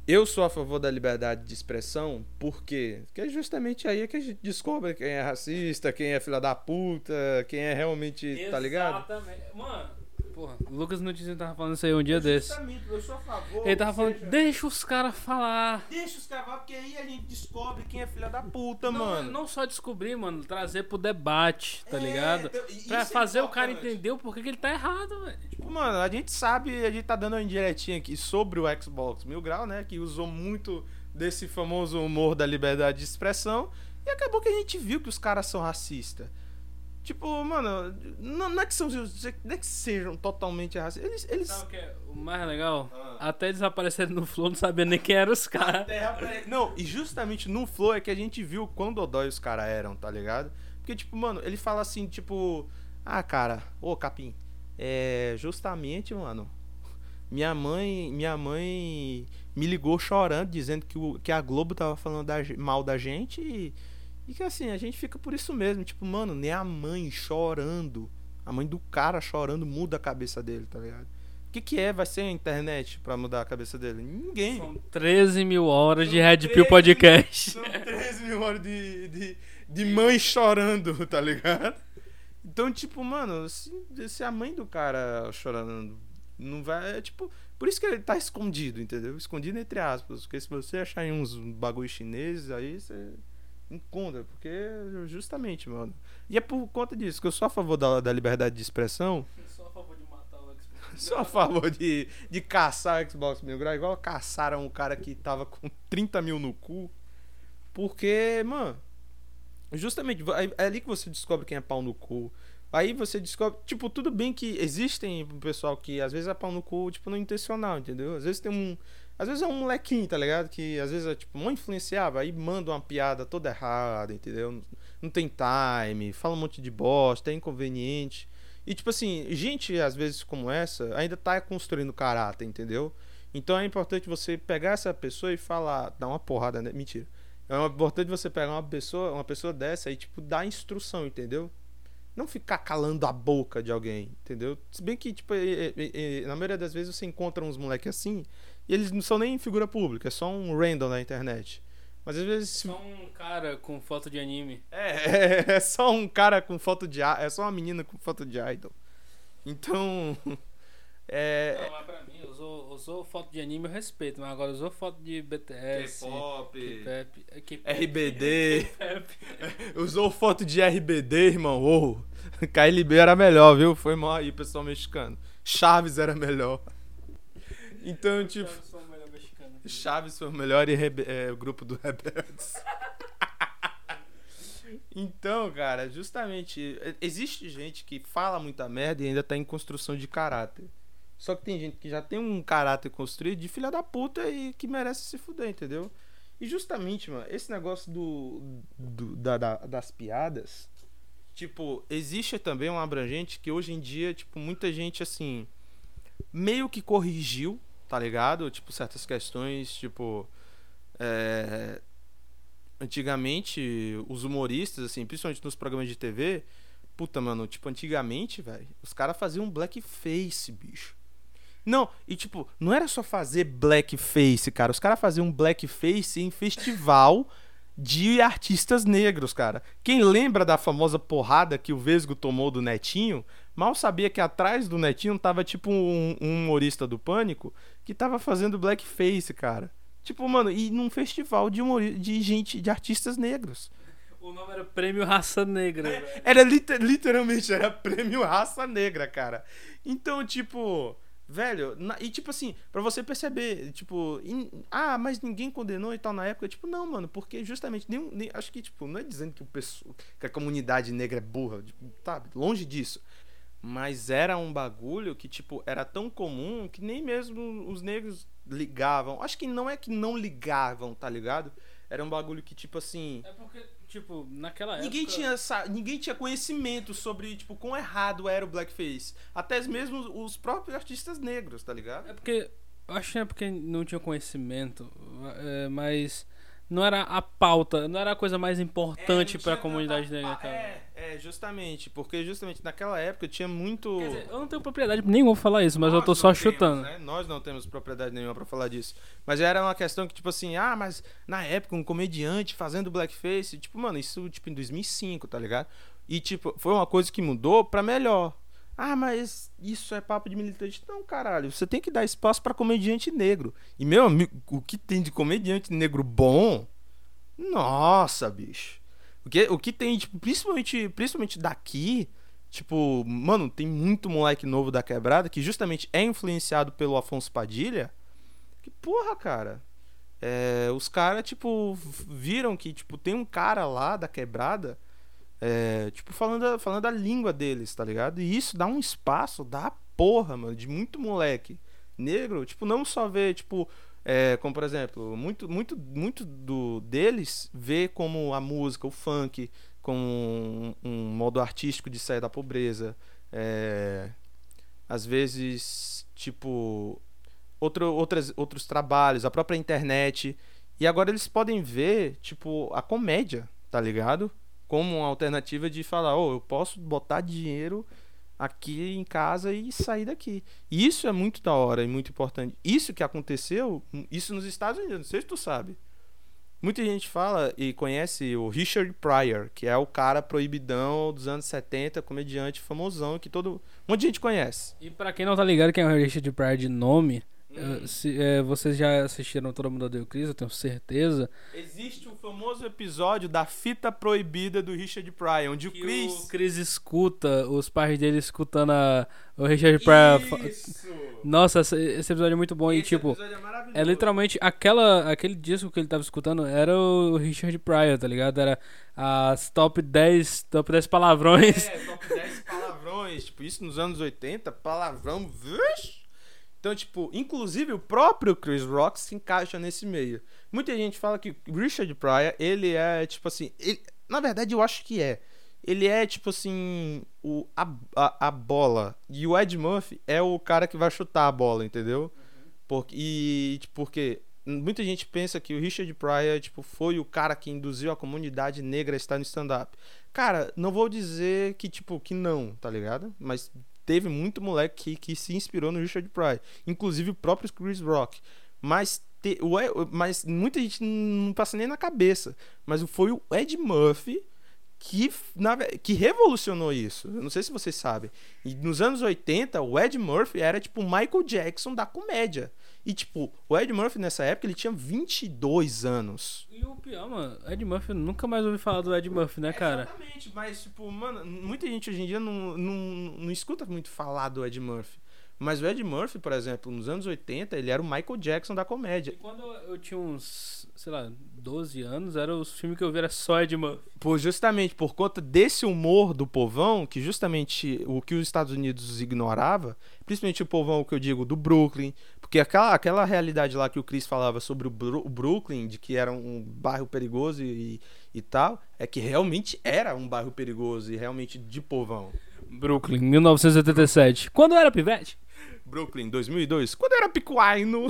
eu sou a favor da liberdade de expressão, por quê? Porque é justamente aí que a gente descobre quem é racista, quem é filha da puta, quem é realmente, tá ligado? Exatamente. Mano, porra, o Lucas Notícias tava falando isso aí um dia desse. Justamente, eu sou a favor. Ele tava falando, seja- deixa os caras falar. Deixa os caras falar, porque aí a gente descobre quem é filha da puta, Não, mano. não só descobrir, mano, trazer pro debate, tá É, ligado? então, Pra é fazer o cara entender o porquê que ele tá errado, velho. Tipo, mano, a gente sabe, a gente tá dando uma indiretinha aqui sobre o Xbox Mil Grau, né? Que usou muito desse famoso humor da liberdade de expressão. E acabou que a gente viu que os caras são racistas. Tipo, mano, não, não é que são, não é que sejam totalmente racistas. Eles. eles... Sabe o que é o mais legal? Ah. Até desapareceram no Flow, não sabia nem quem eram os caras. Não, e justamente no Flow é que a gente viu quão dodói os caras eram, tá ligado? Porque, tipo, mano, ele fala assim, tipo, ah, cara, ô Capim, é justamente, mano, minha mãe, minha mãe me ligou chorando, dizendo que, o, que a Globo tava falando da mal da gente e, e que assim, a gente fica por isso mesmo. Tipo, mano, nem a mãe chorando, a mãe do cara chorando muda a cabeça dele, tá ligado? O que, que é? Vai ser a internet pra mudar a cabeça dele? Ninguém. São 13 mil horas de São Red 13 Pill Podcast. São 13 mil horas de, de, de mãe chorando, tá ligado? Então, tipo, mano, se, se a mãe do cara chorando não vai. É tipo. Por isso que ele tá escondido, entendeu? Escondido entre aspas. Porque se você achar em uns bagulho chineses, aí você encontra. Porque, justamente, mano. E é por conta disso que eu sou a favor da, da liberdade de expressão. Só a favor de matar o Xbox. Sou a favor de, de caçar o Xbox Mil Grau, igual caçaram um cara que tava com 30 mil no cu. Porque, mano, justamente é ali que você descobre quem é pau no cu. Aí você descobre, tipo, tudo bem que existem um pessoal que às vezes é pau no cu, tipo, não intencional, entendeu? Às vezes tem um. Às vezes é um molequinho, tá ligado? Que às vezes é, tipo, muito influenciável, aí manda uma piada toda errada, entendeu? Não tem time, fala um monte de bosta, é inconveniente. E, tipo assim, gente, às vezes como essa, ainda tá construindo caráter, entendeu? Então é importante você pegar essa pessoa e falar, dar uma porrada, né? Mentira. É importante você pegar uma pessoa, uma pessoa dessa e, tipo, dar instrução, entendeu? Não ficar calando a boca de alguém, entendeu? Se bem que, tipo, na maioria das vezes você encontra uns moleques assim, e eles não são nem figura pública, é só um random na internet. Mas às vezes. se- Só um cara com foto de anime. é, é só um cara com foto de. É só uma menina com foto de idol. Então. É. Não, mas pra mim, usou, usou foto de anime eu respeito, mas agora usou foto de BTS. K-pop, K-pop, é K-pop, RBD. K-pop. Usou foto de RBD, irmão. Ô, KLB era melhor, viu? Foi mal aí, pessoal mexicano. Chaves era melhor. Então, tipo. Eu sou o melhor mexicano. Chaves foi o melhor e Rebe- é, o grupo do Rebeldes. então, cara, justamente. Existe gente que fala muita merda e ainda tá em construção de caráter. Só que tem gente que já tem um caráter construído de filha da puta e que merece se fuder, entendeu? E justamente, mano, esse negócio do, do- da- da- das piadas. Tipo, existe também um abrangente que hoje em dia, tipo, muita gente, assim, meio que corrigiu, tá ligado? Tipo, certas questões, tipo. é, Antigamente, os humoristas, assim, principalmente nos programas de TV, puta, mano, tipo, antigamente, velho, os caras faziam blackface, bicho. Não, e tipo, não era só fazer blackface, cara. Os caras faziam blackface em festival de artistas negros, cara. Quem lembra da famosa porrada que o Vesgo tomou do Netinho, mal sabia que atrás do Netinho tava tipo um, um humorista do Pânico que tava fazendo blackface, cara. Tipo, mano, e num festival de, humori- de gente, de artistas negros. O nome era Prêmio Raça Negra. Era liter- literalmente, era prêmio raça negra, cara. Então, tipo, velho, na- e tipo assim, pra você perceber, tipo, em- ah, mas ninguém condenou e tal na época, tipo, não, mano, porque justamente, nenhum, nem, acho que, tipo, não é dizendo que, o pessoa, que a comunidade negra é burra, tipo, tá, longe disso. Mas era um bagulho que, tipo, era tão comum que nem mesmo os negros ligavam. Acho que não é que não ligavam, tá ligado? Era um bagulho que, tipo assim. É porque, tipo, naquela época. Ninguém tinha, essa- ninguém tinha conhecimento sobre, tipo, quão errado era o blackface. Até mesmo os próprios artistas negros, tá ligado? É porque. Eu acho que é porque não tinha conhecimento. é, mas. Não era a pauta, não era a coisa mais importante É, pra tinha comunidade negra, cara. É, é, justamente. Porque justamente naquela época tinha muito. Quer dizer, eu não tenho propriedade nenhuma pra falar isso, mas eu Nós tô só temos, chutando. né? Nós não temos propriedade nenhuma pra falar disso. Mas era uma questão que, tipo assim, ah, mas na época um comediante fazendo blackface, tipo, mano, isso tipo em 2005, tá ligado? E, tipo, foi uma coisa que mudou pra melhor. Ah, mas isso é papo de militante. Não, caralho, você tem que dar espaço pra comediante negro. E, meu amigo, o que tem de comediante negro bom? Nossa, bicho. O que, o que tem, tipo, principalmente, principalmente daqui, tipo, mano, tem muito moleque novo da quebrada que justamente é influenciado pelo Afonso Padilha. Que porra, cara. É, os caras, tipo, viram que, tipo, tem um cara lá da quebrada, é, tipo, falando falando a língua deles, tá ligado? E isso dá um espaço da porra, mano, de muito moleque negro, tipo, não só ver, tipo, é, como por exemplo, muito, muito, muito do deles vê como a música, o funk, como um, um modo artístico de sair da pobreza. É, às vezes, tipo, outro, outras, outros trabalhos, a própria internet. E agora eles podem ver, tipo, a comédia, tá ligado? Como uma alternativa de falar, oh, eu posso botar dinheiro aqui em casa e sair daqui. Isso é muito da hora e muito importante. Isso que aconteceu, isso nos Estados Unidos, não sei se tu sabe. Muita gente fala e conhece o Richard Pryor, que é o cara proibidão dos anos 70, comediante famosão, que todo um monte de gente conhece. E pra quem não tá ligado quem é o Richard Pryor de nome, eh, se, eh, vocês já assistiram Todo Mundo Odeia o Chris, eu tenho certeza. Existe o famoso episódio da fita proibida do Richard Pryor, onde o Que Chris. o Chris escuta, os pais dele escutando a, o Richard Pryor. Isso! Nossa, esse, esse episódio é muito bom. e Esse tipo, episódio é é literalmente aquela, aquele disco que ele tava escutando era o Richard Pryor, tá ligado? Era as top 10, top 10 palavrões. É, top 10 palavrões. Tipo, isso nos anos 80, palavrão. Vixe! Então, tipo, inclusive o próprio Chris Rock se encaixa nesse meio. Muita gente fala que Richard Pryor, ele é, tipo assim. ele- na verdade, eu acho que é. Ele é, tipo assim, o, a, a, a bola. E o Ed Murphy é o cara que vai chutar a bola, entendeu? Porque, e, tipo, porque muita gente pensa que o Richard Pryor, tipo, foi o cara que induziu a comunidade negra a estar no stand-up. Cara, não vou dizer que, tipo, que não, tá ligado? Mas teve muito moleque que, que se inspirou no Richard Pryor. Inclusive o próprio Chris Rock. Mas, te, o, mas muita gente não passa nem na cabeça. Mas foi o Ed Murphy que, na que revolucionou isso. Eu não sei se vocês sabem. E nos anos 80, o Ed Murphy era tipo o Michael Jackson da comédia. E tipo, o Ed Murphy nessa época ele tinha 22 anos. E o pior, mano, Ed Murphy, nunca mais ouvi falar do Ed Murphy, né, cara? Exatamente, mas tipo, mano, muita gente hoje em dia não, não, não escuta muito falar do Ed Murphy. Mas o Ed Murphy, por exemplo, nos anos 80, ele era o Michael Jackson da E comédia. quando eu tinha uns, sei lá, 12 anos, era os filmes que eu via era só Ed Murphy. Por, justamente por conta desse humor do povão, que justamente o que os Estados Unidos ignorava, principalmente o povão que eu digo do Brooklyn, porque aquela, aquela realidade lá que o Chris falava sobre o, Bru- o Brooklyn, de que era um bairro perigoso e, e tal, é que realmente era um bairro perigoso e realmente de povão. Brooklyn, 1987. Quando era pivete? Brooklyn, 2002, quando era picuaino.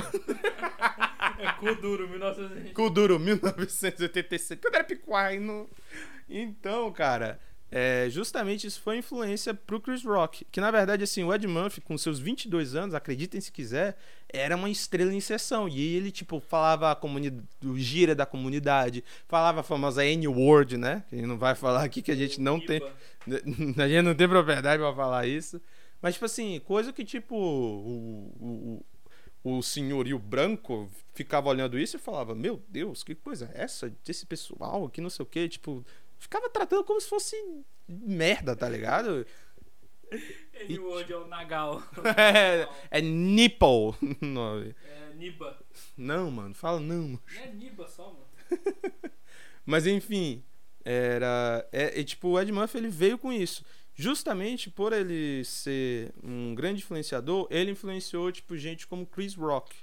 É Kuduro, 1987. Kuduro, 1986, quando era picuaino. Então, cara, é, justamente isso foi influência pro Chris Rock. Que na verdade, assim, o Ed Murphy, com seus 22 anos, acreditem se quiser, era uma estrela em sessão. E ele, tipo, falava a comunidade, o gira da comunidade, falava a famosa N-word, né? Que não vai falar aqui que a gente não tem. A gente não tem propriedade pra falar isso. Mas, tipo assim, coisa que, tipo, o, o, o senhorio branco ficava olhando isso e falava: Meu Deus, que coisa é essa? Desse pessoal que não sei o que, tipo, ficava tratando como se fosse merda, tá ligado? Ele hoje é o Nagal. é, é nipple. o nome. É Niba. Não, mano, fala não. mano. Não é Niba só, mano. Mas enfim, era. É, é, tipo, o Ed Murphy ele veio com isso. Justamente por ele ser um grande influenciador, ele influenciou, tipo, gente como Chris Rock.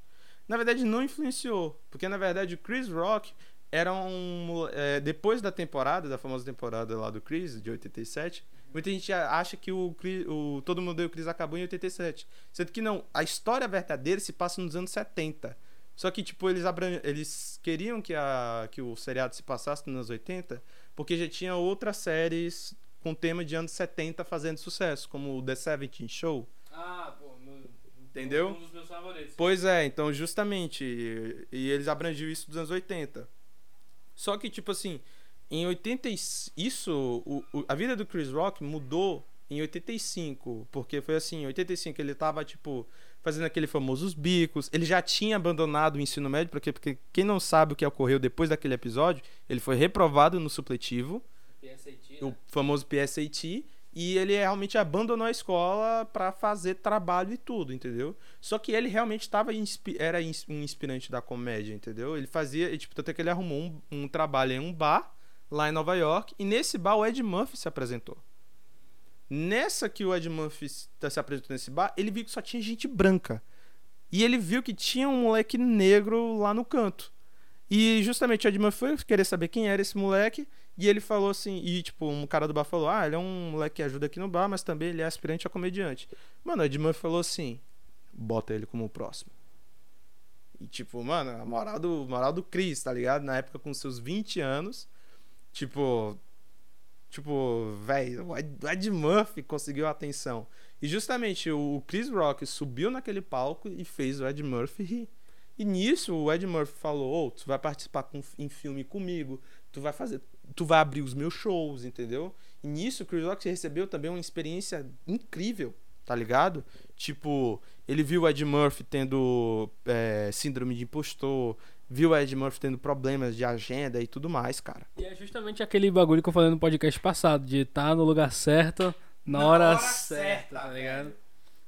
Na verdade, não influenciou. Porque, na verdade, o Chris Rock era um. é, depois da temporada, da famosa temporada lá do Chris, de 87, muita gente acha que o, Chris- o Todo Mundo Deu o Chris acabou em 87. Sendo que não, a história verdadeira se passa nos anos 70. Só que, tipo, eles, abran- eles queriam que, a, que o seriado se passasse nos anos 80, porque já tinha outras séries com tema de anos 70 fazendo sucesso, como o The Seventeen Show. Ah, pô, meu, Entendeu? Um dos meus favoritos. Pois é, então justamente. E, e eles abrangiam isso dos anos 80. Só que, tipo assim, em 80. e- Isso. o- o- a vida do Chris Rock mudou em 85. Porque foi assim, em 85 ele tava, tipo, fazendo aquele famosos bicos. Ele já tinha abandonado o ensino médio, porque, porque quem não sabe o que ocorreu depois daquele episódio, ele foi reprovado no supletivo PSAT, o né? famoso PSAT, e ele realmente abandonou a escola pra fazer trabalho e tudo, entendeu? Só que ele realmente estava era um inspirante da comédia, entendeu? Ele fazia, tipo, tanto é que ele arrumou um, um trabalho em um bar lá em Nova York, e nesse bar o Ed Murphy se apresentou. Nessa que o Ed Murphy se se apresentou nesse bar, ele viu que só tinha gente branca. E ele viu que tinha um moleque negro lá no canto. E justamente o Ed Murphy foi querer saber quem era esse moleque. E ele falou assim, e tipo, um cara do bar falou: Ah, ele é um moleque que ajuda aqui no bar, mas também ele é aspirante a comediante. Mano, o Murphy falou assim: bota ele como o próximo. E tipo, mano, a moral do, moral do Chris, tá ligado? Na época com seus 20 anos, tipo. Tipo, velho, o Ed- Murphy conseguiu a atenção. E justamente o Chris Rock subiu naquele palco e fez o Ed Murphy rir. E nisso o Ed Murphy falou: Ô, tu vai participar com, em filme comigo, tu vai fazer. Tu vai abrir os meus shows, entendeu? E nisso o Chris Rock recebeu também uma experiência incrível, tá ligado? Tipo, ele viu o Ed Murphy tendo é, síndrome de impostor, viu o Ed Murphy tendo problemas de agenda e tudo mais, cara. E é justamente aquele bagulho que eu falei no podcast passado, de estar no lugar certo, na, hora, certa, tá ligado?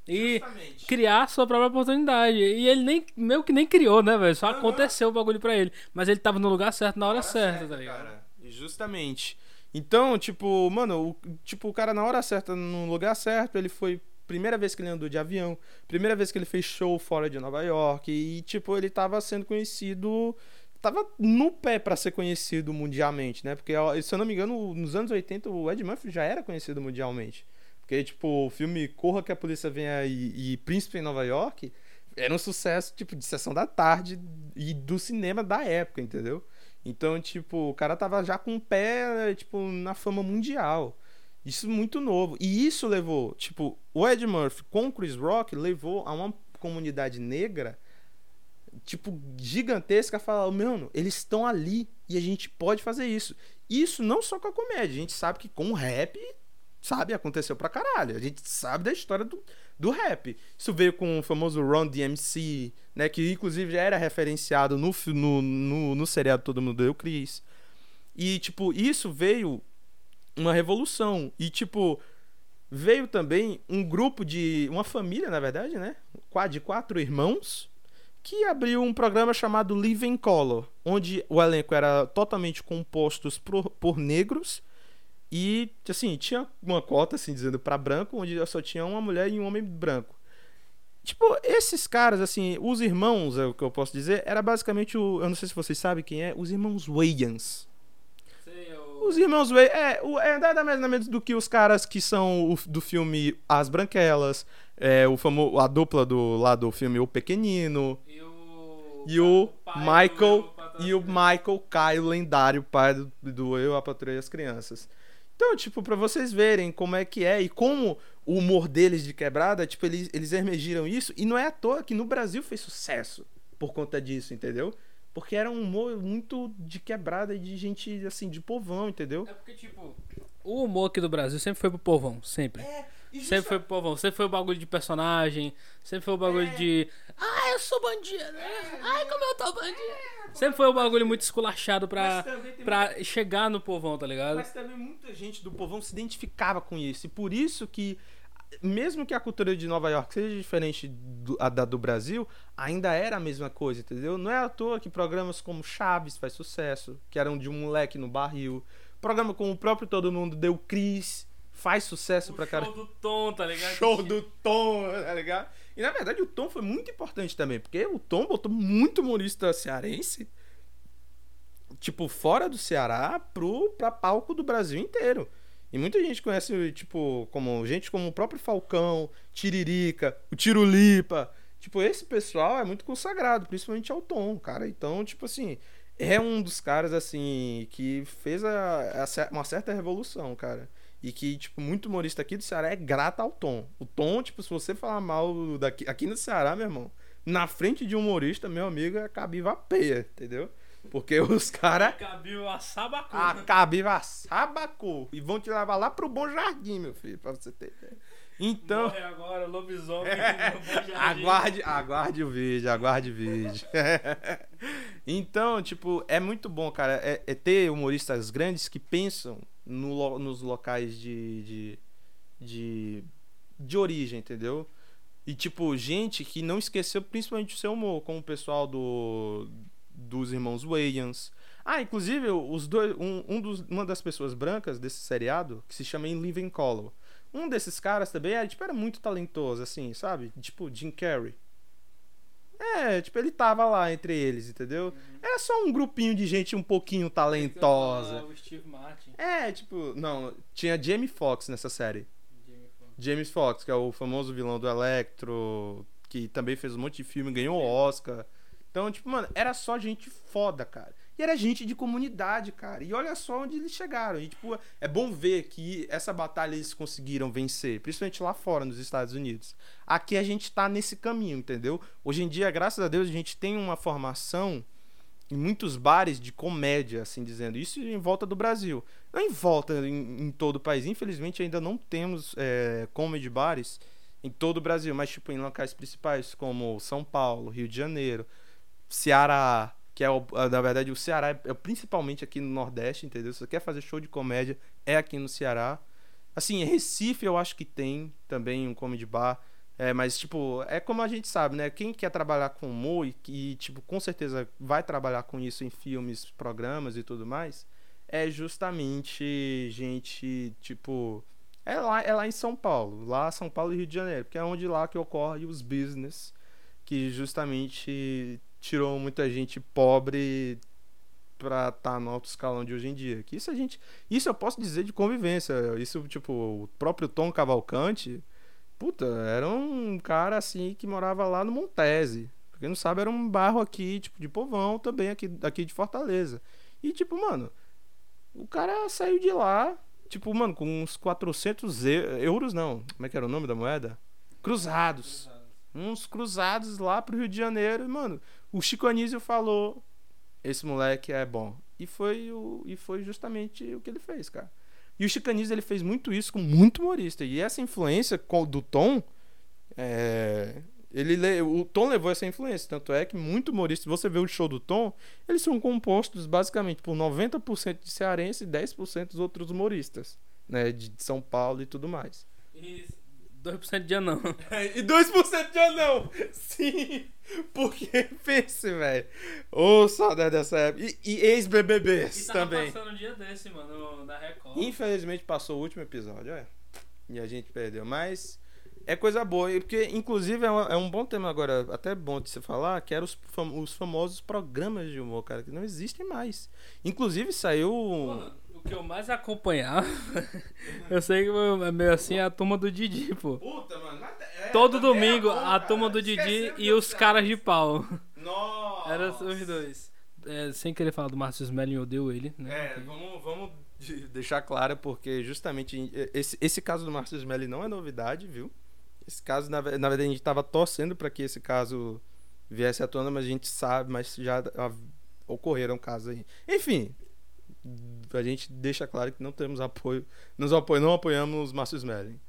E Justamente. criar a sua própria oportunidade. E ele nem, meio que nem criou, né, velho? Só aconteceu o bagulho pra ele. Mas ele tava no lugar certo, na hora, certa, tá ligado? cara. Justamente. Então, tipo, mano, o, tipo, o cara na hora certa, no lugar certo, ele foi. Primeira vez que ele andou de avião, primeira vez que ele fez show fora de Nova York, e, tipo, ele tava sendo conhecido. Tava no pé pra ser conhecido mundialmente, né? Porque, se eu não me engano, nos anos 80 o Ed Murphy já era conhecido mundialmente. Porque, tipo, o filme Corra que a Polícia Venha e, e Príncipe em Nova York era um sucesso, tipo, de sessão da tarde e do cinema da época, entendeu? Então, tipo, o cara tava já com o pé, tipo, na fama mundial. Isso muito novo. E isso levou, tipo, o Ed Murphy com o Chris Rock levou a uma comunidade negra, tipo, gigantesca a falar, mano, eles estão ali e a gente pode fazer isso. Isso não só com a comédia, a gente sabe que com o rap, sabe, aconteceu pra caralho. A gente sabe da história do, do rap. Isso veio com o famoso Ron DMC, né? Que inclusive já era referenciado no, no, no, no seriado Todo Mundo Deu Chris. E, tipo, isso veio uma revolução. E, tipo, veio também um grupo de. Uma família, na verdade, né? De quatro irmãos. Que abriu um programa chamado Living Color, onde o elenco era totalmente compostos por, por negros e, assim, tinha uma cota, assim, dizendo pra branco, onde só tinha uma mulher e um homem branco. Tipo, esses caras, assim, os irmãos, é o que eu posso dizer, era basicamente o. Eu não sei se vocês sabem quem é, os irmãos Wayans. Eu... Os irmãos Wayans. É, o- é nada mais nada menos do que os caras que são o- do filme As Branquelas, é, o famo, a dupla do, lá do filme O Pequenino. E o... E o do Michael e o Michael Caio, lendário pai do, do Eu, a Patrulha e as Crianças. Então, tipo, pra vocês verem como é que é e como o humor deles de quebrada, tipo, eles, eles emergiram isso. E não é à toa que no Brasil fez sucesso por conta disso, entendeu? Porque era um humor muito de quebrada e de gente, assim, de povão, entendeu? É porque, tipo, o humor aqui do Brasil sempre foi pro povão, sempre. É, E Sempre justa- foi povão, sempre foi o bagulho de personagem, sempre foi o bagulho É. de. Ah, eu sou bandido! Ai, como eu tô bandido! Sempre foi um bagulho muito esculachado pra, pra chegar no povão, tá ligado? Mas também muita gente do povão se identificava com isso. E por isso que, mesmo que a cultura de Nova York seja diferente do, da do Brasil, ainda era a mesma coisa, entendeu? Não é à toa que programas como Chaves faz sucesso, que eram de um moleque no barril. Programa como o próprio Todo Mundo deu Cris, faz sucesso pra cara. show do Tom, tá ligado? Show do Tom, tá ligado? E na verdade o Tom foi muito importante também, porque o Tom botou muito humorista cearense, tipo, fora do Ceará, pro, pra palco do Brasil inteiro. E muita gente conhece, tipo, como gente como o próprio Falcão, Tiririca, o Tirulipa. Tipo, esse pessoal é muito consagrado, principalmente ao Tom, cara. Então, tipo assim, é um dos caras, assim, que fez a, a uma certa revolução, cara. E que, tipo, muito humorista aqui do Ceará é grata ao Tom. O Tom, tipo, se você falar mal daqui, aqui no Ceará, meu irmão, na frente de um humorista, meu amigo, é cabiva a peia, entendeu? Porque os caras Cabiu a sabacu. a cabiva sabacu e vão te levar lá pro Bom Jardim, meu filho, pra você ter ideia. Então, Morre agora, lobisomem. Jardim. aguarde, aguarde o vídeo, aguarde o vídeo. então, tipo, é muito bom, cara, é, é ter humoristas grandes que pensam no nos locais de, de, de, de origem, entendeu? E, tipo, gente que não esqueceu principalmente o seu humor, como o pessoal do, dos irmãos Wayans. Ah, inclusive, os dois, um, um dos, uma das pessoas brancas desse seriado, que se chama In Living Color. Um desses caras também era, tipo, era muito talentoso, assim, sabe? Tipo, Jim Carrey. É, tipo, ele tava lá entre eles, entendeu? Era só um grupinho de gente um pouquinho talentosa. O Steve Martin. É, tipo, não, tinha Jamie Foxx nessa série. Jamie Foxx. James Fox, que é o famoso vilão do Electro, que também fez um monte de filme, ganhou Oscar. Então, tipo, mano, era só gente foda, cara. E era gente de comunidade, cara. E olha só onde eles chegaram. E, tipo, é bom ver que essa batalha eles conseguiram vencer, principalmente lá fora, nos Estados Unidos. Aqui a gente tá nesse caminho, entendeu? Hoje em dia, graças a Deus, a gente tem uma formação em muitos bares de comédia, assim dizendo. Isso em volta do Brasil. Não em volta em, em todo o país. Infelizmente, ainda não temos é, comedy bares em todo o Brasil, mas tipo em locais principais como São Paulo, Rio de Janeiro, Ceará, que é na verdade o Ceará é, é principalmente aqui no Nordeste, entendeu? Se você quer fazer show de comédia, é aqui no Ceará. Assim, Recife eu acho que tem também um comedy bar. É, mas, tipo, é como a gente sabe, né? Quem quer trabalhar com humor e que, tipo, com certeza vai trabalhar com isso em filmes, programas e tudo mais, é justamente gente, tipo. É lá, é lá em São Paulo, lá São Paulo e Rio de Janeiro, porque é onde lá que ocorre os business que justamente tirou muita gente pobre pra estar no alto escalão de hoje em dia. Que isso a gente, isso eu posso dizer de convivência. Isso tipo o próprio Tom Cavalcante, puta, era um cara assim que morava lá no Montese. Pra quem não sabe, era um bairro aqui, tipo de povão também aqui, aqui de Fortaleza. E tipo, mano, o cara saiu de lá, tipo, mano, com uns 400 e- euros, não. Como é que era o nome da moeda? Cruzados. Uns cruzados lá pro Rio de Janeiro. E, mano, o Chico Anísio falou: esse moleque é bom. E foi, o, e foi justamente o que ele fez, cara. E o Chico Anísio, ele fez muito isso com muito humorista. E essa influência do Tom, é, ele, le- o Tom levou essa influência. Tanto é que muito humorista, você vê o show do Tom, eles são compostos basicamente por 90% de cearense e 10% dos outros humoristas, né? De São Paulo e tudo mais. E 2% de anão. E 2% de anão! Sim! Porque pense, velho. Ô, saudade dessa época. E, e ex-BBBs também. passando um dia desse, mano, da Record. Infelizmente passou o último episódio, é. E a gente perdeu. Mas é coisa boa. Porque, inclusive, é, uma- é um bom tema agora, até bom de você falar, que eram os, fam- os famosos programas de humor, cara, que não existem mais. Inclusive saiu. Porra, que eu mais acompanhava, eu sei que é meio assim, é a turma do Didi, pô. Puta, mano. mas é- Todo é domingo, bom, a turma do Didi e os caras de pau. Nossa! Eram os dois. É, sem querer falar do Márcio Smelling, eu odeio ele, né? É, vamos, vamos de- deixar claro, porque justamente esse, esse caso do Márcio Smelly não é novidade, viu? Esse caso, na, na verdade, a gente tava torcendo para que esse caso viesse à tona, mas a gente sabe, mas já ah, ocorreram casos aí. Enfim, a gente deixa claro que não temos apoio, nos apoio, não apoiamos Márcio Smelly.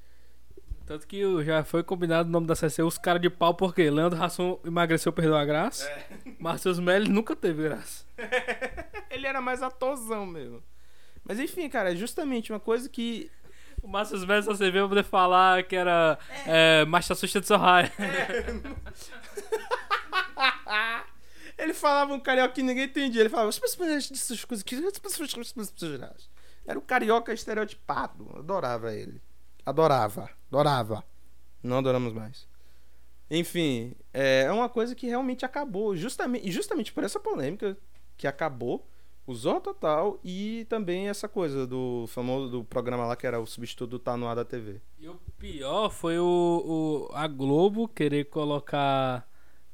Tanto que já foi combinado o nome da CC os caras de pau, porque Leandro Rasson emagreceu, perdeu a graça. É. Márcio Melli nunca teve graça. Ele era mais atorzão mesmo. Mas enfim, cara, é justamente uma coisa que. O Márcio Melli só você veio pra poder falar que era é, Marcha Susta de Sorraia. Ele falava um carioca que ninguém entendia. Ele falava. "Essas coisas aqui". Era o carioca estereotipado. Adorava ele. Adorava. Adorava. Não adoramos mais. Enfim, é uma coisa que realmente acabou. Justamente, justamente por essa polêmica que acabou. O Zorra Total e também essa coisa do famoso do programa lá que era o substituto do Tá No Ar da TV. E o pior foi o, o- a Globo querer colocar.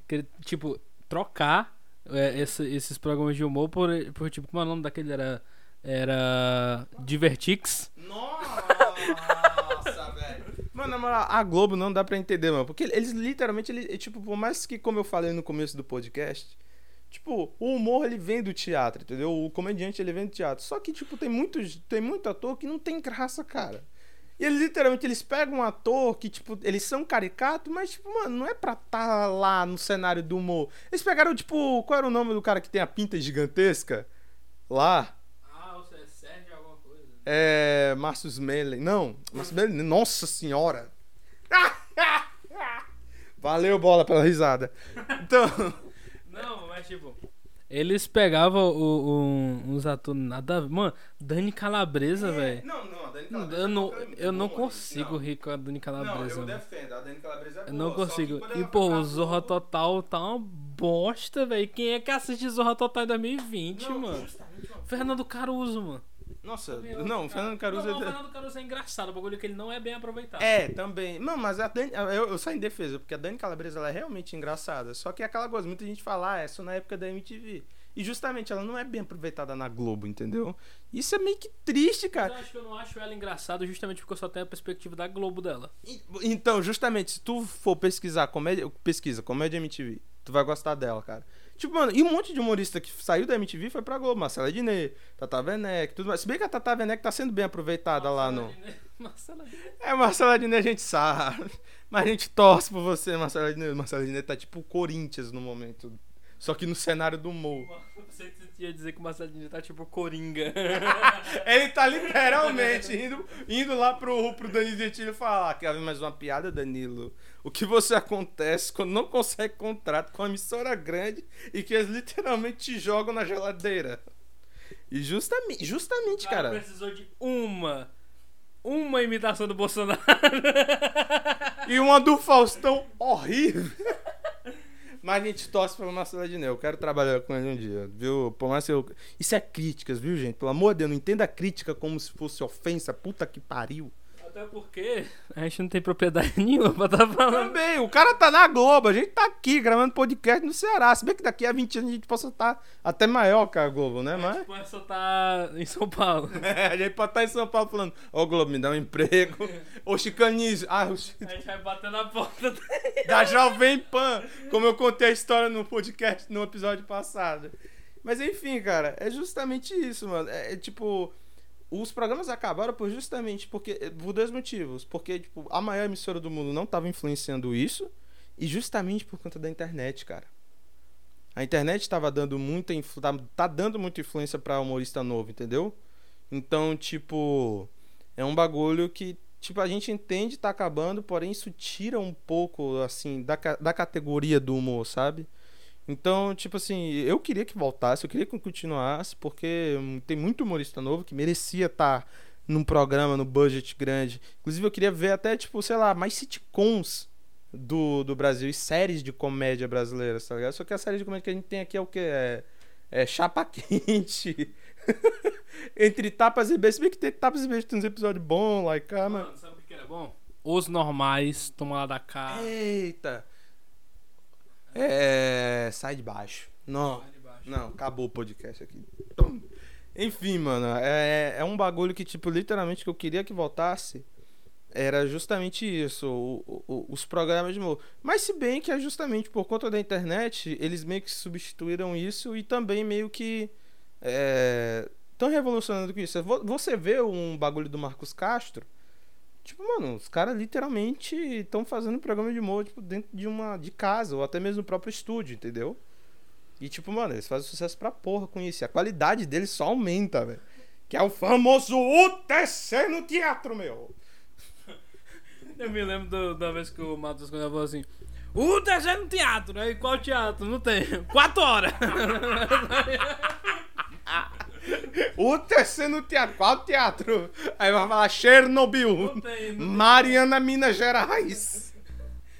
Querer, tipo, trocar é, esse- esses programas de humor por, por tipo, como é o nome daquele? Era. Era. Divertix. Nossa, velho. Mano, na moral, a Globo não dá pra entender, mano. Porque eles literalmente, ele, tipo, por mais que, como eu falei no começo do podcast, tipo, o humor ele vem do teatro, entendeu? O comediante ele vem do teatro. Só que, tipo, tem muitos, tem muito ator que não tem graça, cara. E eles literalmente eles pegam um ator que, tipo, eles são caricatos, mas, tipo, mano, não é pra estar lá no cenário do humor. Eles pegaram, tipo, qual era o nome do cara que tem a pinta gigantesca? Lá. Ah, você é Sérgio alguma coisa? É. Márcio Smelling. Não, Márcio Smelling. Nossa senhora! Valeu, bola, pela risada. Então. Não, mas tipo. Eles pegavam o, o- uns atores nada. Mano, Dani Calabresa, velho. Não, não, a Dani Eu não, eu não consigo rir com a Dani Calabresa. Não, eu defendo. A Dani Calabresa é Eu boa, não só que consigo. E, pô, pra o Zorra Total tá uma bosta, velho. Quem é que assiste Zorra Total em 2020, Não, mano. Fernando Caruso, mano. Nossa, não, o Fernando Caruso. Não, não, o é- Fernando Caruso é engraçado. O bagulho é que ele não é bem aproveitado. É, também. Não, mas a Dani, eu, eu saio em defesa, porque a Dani Calabresa ela é realmente engraçada. Só que é aquela coisa, muita gente fala, ah, é só na época da MTV. E justamente ela não é bem aproveitada na Globo, entendeu? Isso é meio que triste, Mas cara. eu acho que eu não acho ela engraçada justamente porque eu só tenho a perspectiva da Globo dela. E- Então, justamente, se tu for pesquisar comédia, pesquisa comédia MTV, tu vai gostar dela, cara. Tipo, mano, e um monte de humorista que saiu da MTV foi pra Globo, Marcela Diné, Tata Werneck, tudo mais. Se bem que a Tata Werneck tá sendo bem aproveitada lá no. Marcela Diné. É, Marcela Diné a gente sabe. Mas a gente torce por você, Marcela Diné. Marcela Diné tá tipo o Corinthians no momento. Só que no cenário do humor. Você ia dizer que o Marcelo Diné tá tipo Coringa. Ele tá literalmente indo, indo lá pro, pro Danilo Gentili falar. Quer ver mais uma piada, Danilo? O que você acontece quando não consegue contrato com uma emissora grande e que eles literalmente te jogam na geladeira? E justamente, justamente, cara cara. precisou de uma. Uma imitação do Bolsonaro. E uma do Faustão horrível. Mas a gente torce pelo Marcelo Adnet. Eu quero trabalhar com ele um dia, viu? Por mais que eu... Isso é críticas, viu, gente? Pelo amor de Deus, não entenda a crítica como se fosse ofensa. Puta que pariu. Até porque a gente não tem propriedade nenhuma pra tá falando. Também, o cara tá na Globo, a gente tá aqui gravando podcast no Ceará. Se bem que daqui a 20 anos a gente possa estar até maior que a Globo, né? A Mas gente pode só tá em São Paulo. é, a gente pode estar em São Paulo falando: Ô Globo, me dá um emprego. Ô Chicanize, ah, o A gente vai bater na porta da Jovem Pan, como eu contei a história no podcast no episódio passado. Mas enfim, cara, é justamente isso, mano. É, é tipo, os programas acabaram por justamente porque por dois motivos, porque tipo, a maior emissora do mundo não tava influenciando isso e justamente por conta da internet, cara. A internet tava dando muita tá, tá dando muita influência pra humorista novo, entendeu? Então, tipo, é um bagulho que tipo, a gente entende tá acabando, porém isso tira um pouco, assim, da, da categoria do humor, sabe? Então, tipo assim, eu queria que voltasse, eu queria que continuasse, porque tem muito humorista novo que merecia estar num programa, no budget grande. Inclusive, eu queria ver até, tipo, sei lá, mais sitcoms do, do Brasil e séries de comédia brasileiras, tá ligado? Só que a série de comédia que a gente tem aqui é o quê? É, é chapa quente. Entre tapas e beijos. Se bem que tem tapas e beijos, tem uns episódios bons lá e cá, mas... Mano, sabe o que era bom? Os normais, toma lá da cá. Eita! É. Sai de baixo. Não. Não, acabou o podcast aqui. Enfim, mano, é, é um bagulho que, tipo, literalmente que eu queria que voltasse. Era justamente isso, o- o- os programas de humor. Mas se bem que é justamente por conta da internet, eles meio que substituíram isso e também meio que estão revolucionando com isso. Vo- Você vê um bagulho do Marcos Castro, Tipo, mano, os caras literalmente estão fazendo programa de humor tipo, dentro de uma de casa, ou até mesmo no próprio estúdio, entendeu? E tipo, mano, eles fazem sucesso pra porra com isso. E a qualidade deles só aumenta, velho. Que é o famoso UTC no teatro, meu. Eu me lembro do- da vez que o Matheus quando ele falou assim. O desenho no teatro, aí qual teatro? Não tem. Quatro horas. UTC no teatro. Qual teatro? Aí vai falar Chernobyl. Não tem, não. Mariana, Minas Gerais.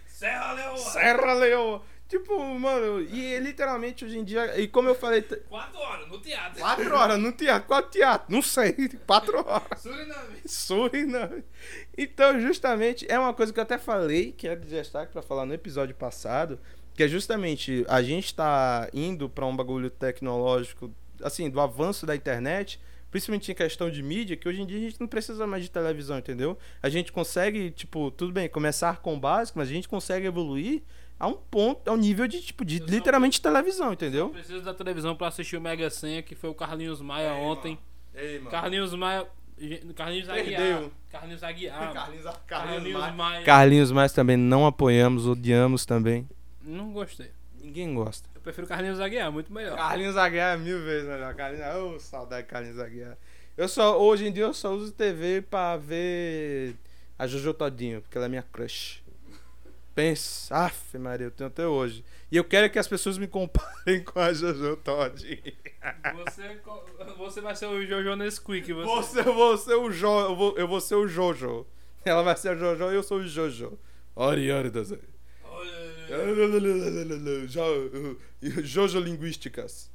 Serra Leoa. Serra Leoa. Tipo, mano, e literalmente hoje em dia. E como eu falei. Quatro horas no teatro. Quatro horas no teatro. Qual teatro? Não sei. Quatro horas. Suriname. Suriname. Então, justamente, é uma coisa que eu até falei, que é de destaque pra falar no episódio passado, que é justamente a gente tá indo pra um bagulho tecnológico, assim, do avanço da internet, principalmente em questão de mídia, que hoje em dia a gente não precisa mais de televisão, entendeu? A gente consegue, tipo, tudo bem, começar com o básico, mas a gente consegue evoluir a um ponto, a um nível de, tipo, de Eu só- literalmente televisão, entendeu? Preciso da televisão pra assistir o Mega Senha, que foi o Carlinhos Maia ontem. Ei, mano. Carlinhos Maia. Carlinhos Perdeu. Aguiar. Carlinhos Aguiar. Carlinhos, Carlinhos Maia. Carlinhos mais também não apoiamos, odiamos também. Não gostei. Ninguém gosta. Eu prefiro Carlinhos Aguiar, muito melhor. Carlinhos Aguiar é mil vezes melhor. Carlinhos, oh, saudade de Carlinhos Aguiar. Eu só, hoje em dia eu só uso TV pra ver a Jojo Todinho, porque ela é minha crush. Pensa, af, Maria, eu tenho até hoje. E eu quero que as pessoas me comparem com a Jojo Todinho. Você, você vai ser o Jojo Nesquik. Você. Você, eu vou ser o jo, eu vou, eu vou ser o Jojo. Ela vai ser a Jojo e eu sou o Jojo. Ori, ori, das Jo- Jojo Linguísticas.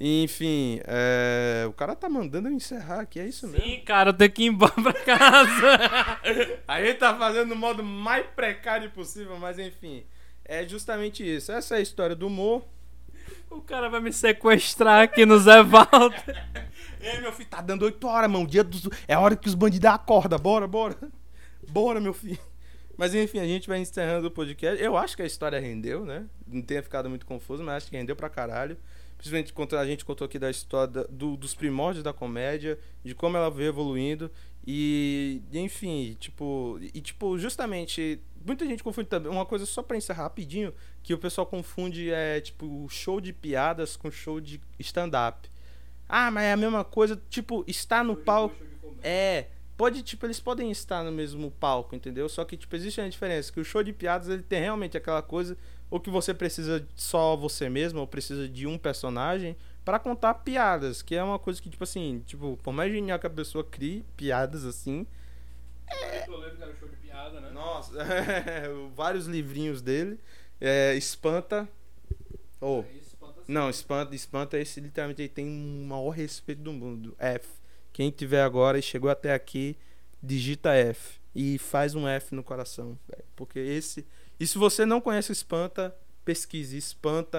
Enfim, é, o cara tá mandando eu encerrar aqui, é isso mesmo. Sim, cara, eu tenho que ir embora pra casa. A gente tá fazendo no modo mais precário possível, mas enfim. É justamente isso. Essa é a história do humor. o cara vai me sequestrar aqui no Zé Walter. Ei, meu filho, tá dando 8 horas, mano. Dia dos... É a hora que os bandidos acordam. Bora, bora. Bora, meu filho. Mas enfim, a gente vai encerrando o podcast. Eu acho que a história rendeu, né? Não tenha ficado muito confuso, mas acho que rendeu pra caralho. Principalmente quando a gente contou aqui da história do- dos primórdios da comédia, de como ela veio evoluindo. E, e, enfim, tipo. E tipo, justamente. Muita gente confunde também. Uma coisa só pra encerrar rapidinho, que o pessoal confunde é, tipo, show de piadas com show de stand-up. Ah, mas é a mesma coisa, tipo, estar no palco. É, pode, tipo, eles podem estar no mesmo palco, entendeu? Só que, tipo, existe uma diferença, que o show de piadas, ele tem realmente aquela coisa, ou que você precisa só você mesmo, ou precisa de um personagem, pra contar piadas, que é uma coisa que, tipo assim, tipo, por mais genial que a pessoa crie piadas assim, show de piada, né? nossa, vários livrinhos dele, é, espanta, ou... Não, espanta, espanta esse literalmente ele tem o maior respeito do mundo. F. Quem tiver agora e chegou até aqui, digita F e faz um F no coração, porque esse, e se você não conhece o espanta, pesquise espanta,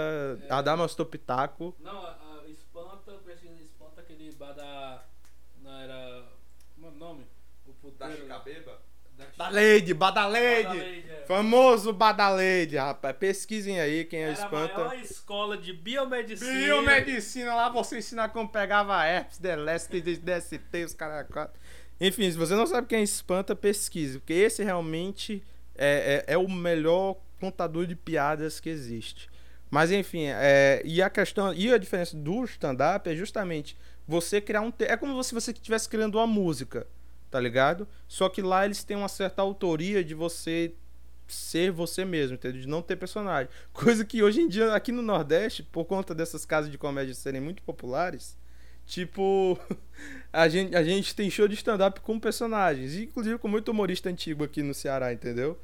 É. Adamas Topitaco. Não, a, a espanta, pesquisa espanta aquele bar da. Não era. Como é o nome? O puteiro. Da, Badaleide, Badaleide. Badaleide, é. Famoso Badaleide, rapaz. Pesquisem aí quem é o Era a espanta. maior escola de biomedicina. Biomedicina, lá você ensina como pegava herpes, DLST, DST, os caras. Enfim, se você não sabe quem é espanta, pesquise, porque esse realmente é, é, é o melhor contador de piadas que existe. Mas enfim, é, e a questão e a diferença do stand-up é justamente você criar um. É como se você estivesse criando uma música, tá ligado? Só que lá eles têm uma certa autoria de você ser você mesmo, entendeu? De não ter personagem. Coisa que hoje em dia, aqui no Nordeste, por conta dessas casas de comédia serem muito populares, tipo, a gente, a gente tem show de stand-up com personagens, inclusive com muito humorista antigo aqui no Ceará, entendeu?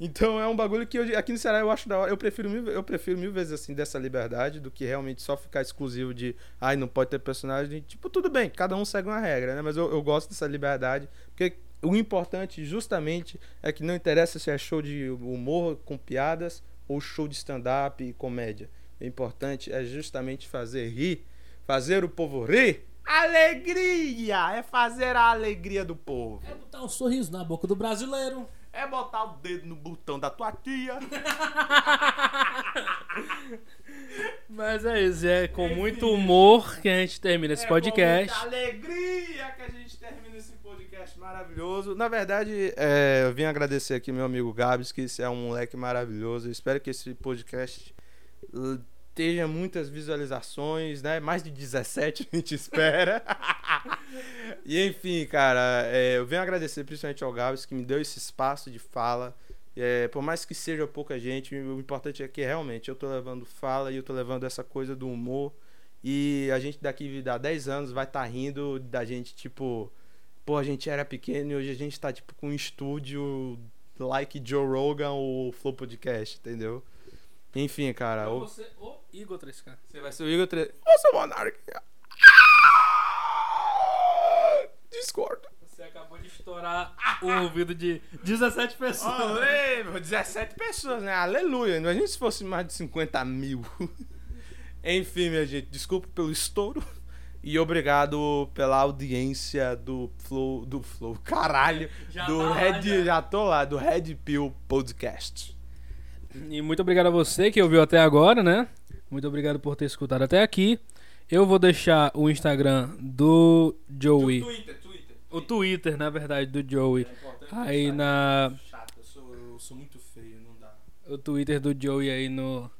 Então é um bagulho que eu- aqui no Ceará eu acho da hora. Eu prefiro, mil, eu prefiro mil vezes assim dessa liberdade do que realmente só ficar exclusivo de ai, não pode ter personagem. Tipo, tudo bem, cada um segue uma regra, né? Mas eu, eu gosto dessa liberdade, porque o importante justamente é que não interessa se é show de humor com piadas ou show de stand-up e comédia. O importante é justamente fazer rir, fazer o povo rir. Alegria! É fazer a alegria do povo. É botar um sorriso na boca do brasileiro. é botar o dedo no botão da tua tia. Mas é isso, é com muito humor que a gente termina esse É podcast. com muita alegria que a gente termina esse podcast maravilhoso. Na verdade, é, eu vim agradecer aqui meu amigo Gabs, que esse é um moleque maravilhoso. Eu espero que esse podcast uh, tenha muitas visualizações, né? Mais de 17 a gente espera. e enfim, cara, é, eu venho agradecer principalmente ao Gabs que me deu esse espaço de fala. É, por mais que seja pouca gente, o importante é que realmente eu tô levando fala e eu tô levando essa coisa do humor. E a gente daqui a 10 anos vai estar rindo da gente, tipo, pô, a gente era pequeno e hoje a gente tá, tipo, com um estúdio like Joe Rogan ou Flow Podcast, entendeu? Enfim, cara. Então o- você, o Igor 3K. Você vai ser o Igor 3. Ô, seu Monark! Discordo. Você acabou de estourar o ouvido de 17 pessoas. Olê, meu, 17 pessoas, né? Aleluia. Imagina se fosse mais de 50 mil. Enfim, minha gente, desculpa pelo estouro. E obrigado pela audiência do Flow. Do Flow, caralho. Já do tá lá, Red. já. Já. tô lá, do Red Pill Podcast. E muito obrigado a você que ouviu até agora, né? Muito obrigado por ter escutado até aqui. Eu vou deixar o Instagram do Joey. Twitter, Twitter. O Twitter, na verdade, do Joey. É Aí na- eu sou Chato, eu sou, eu sou muito feio, não dá. O Twitter do Joey aí no,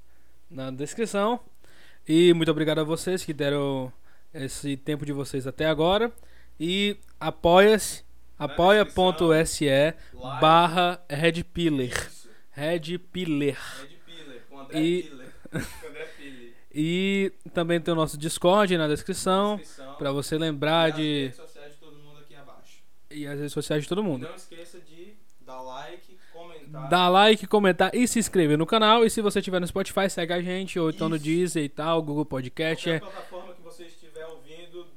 na descrição. E muito obrigado a vocês que deram esse tempo de vocês até agora. E apoia-se, apoia.se barra Red Pillar. Red Pillar. Red Piller, com André E-. E também tem o nosso Discord na descrição. Pra você lembrar de. sociais de todo mundo aqui abaixo. E as redes sociais de todo mundo. Não esqueça de dar like, comentar. Dá like, comentar e se inscrever no canal. E se você estiver no Spotify, segue a gente. Ou então no. Deezer e tal, Google Podcast. Qualquer é. plataforma que você deixe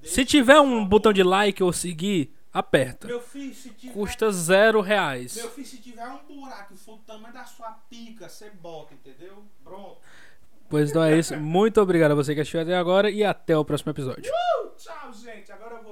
Se tiver um botão de like ou seguir, aperta. Meu filho, se tiver. Custa zero reais. Meu filho, se tiver um buraco for o tamanho da sua pica, você bota, entendeu? Pronto. Pois então é isso. Muito obrigado a você que assistiu até agora e até o próximo episódio. Uh, tchau, gente. Agora eu vou.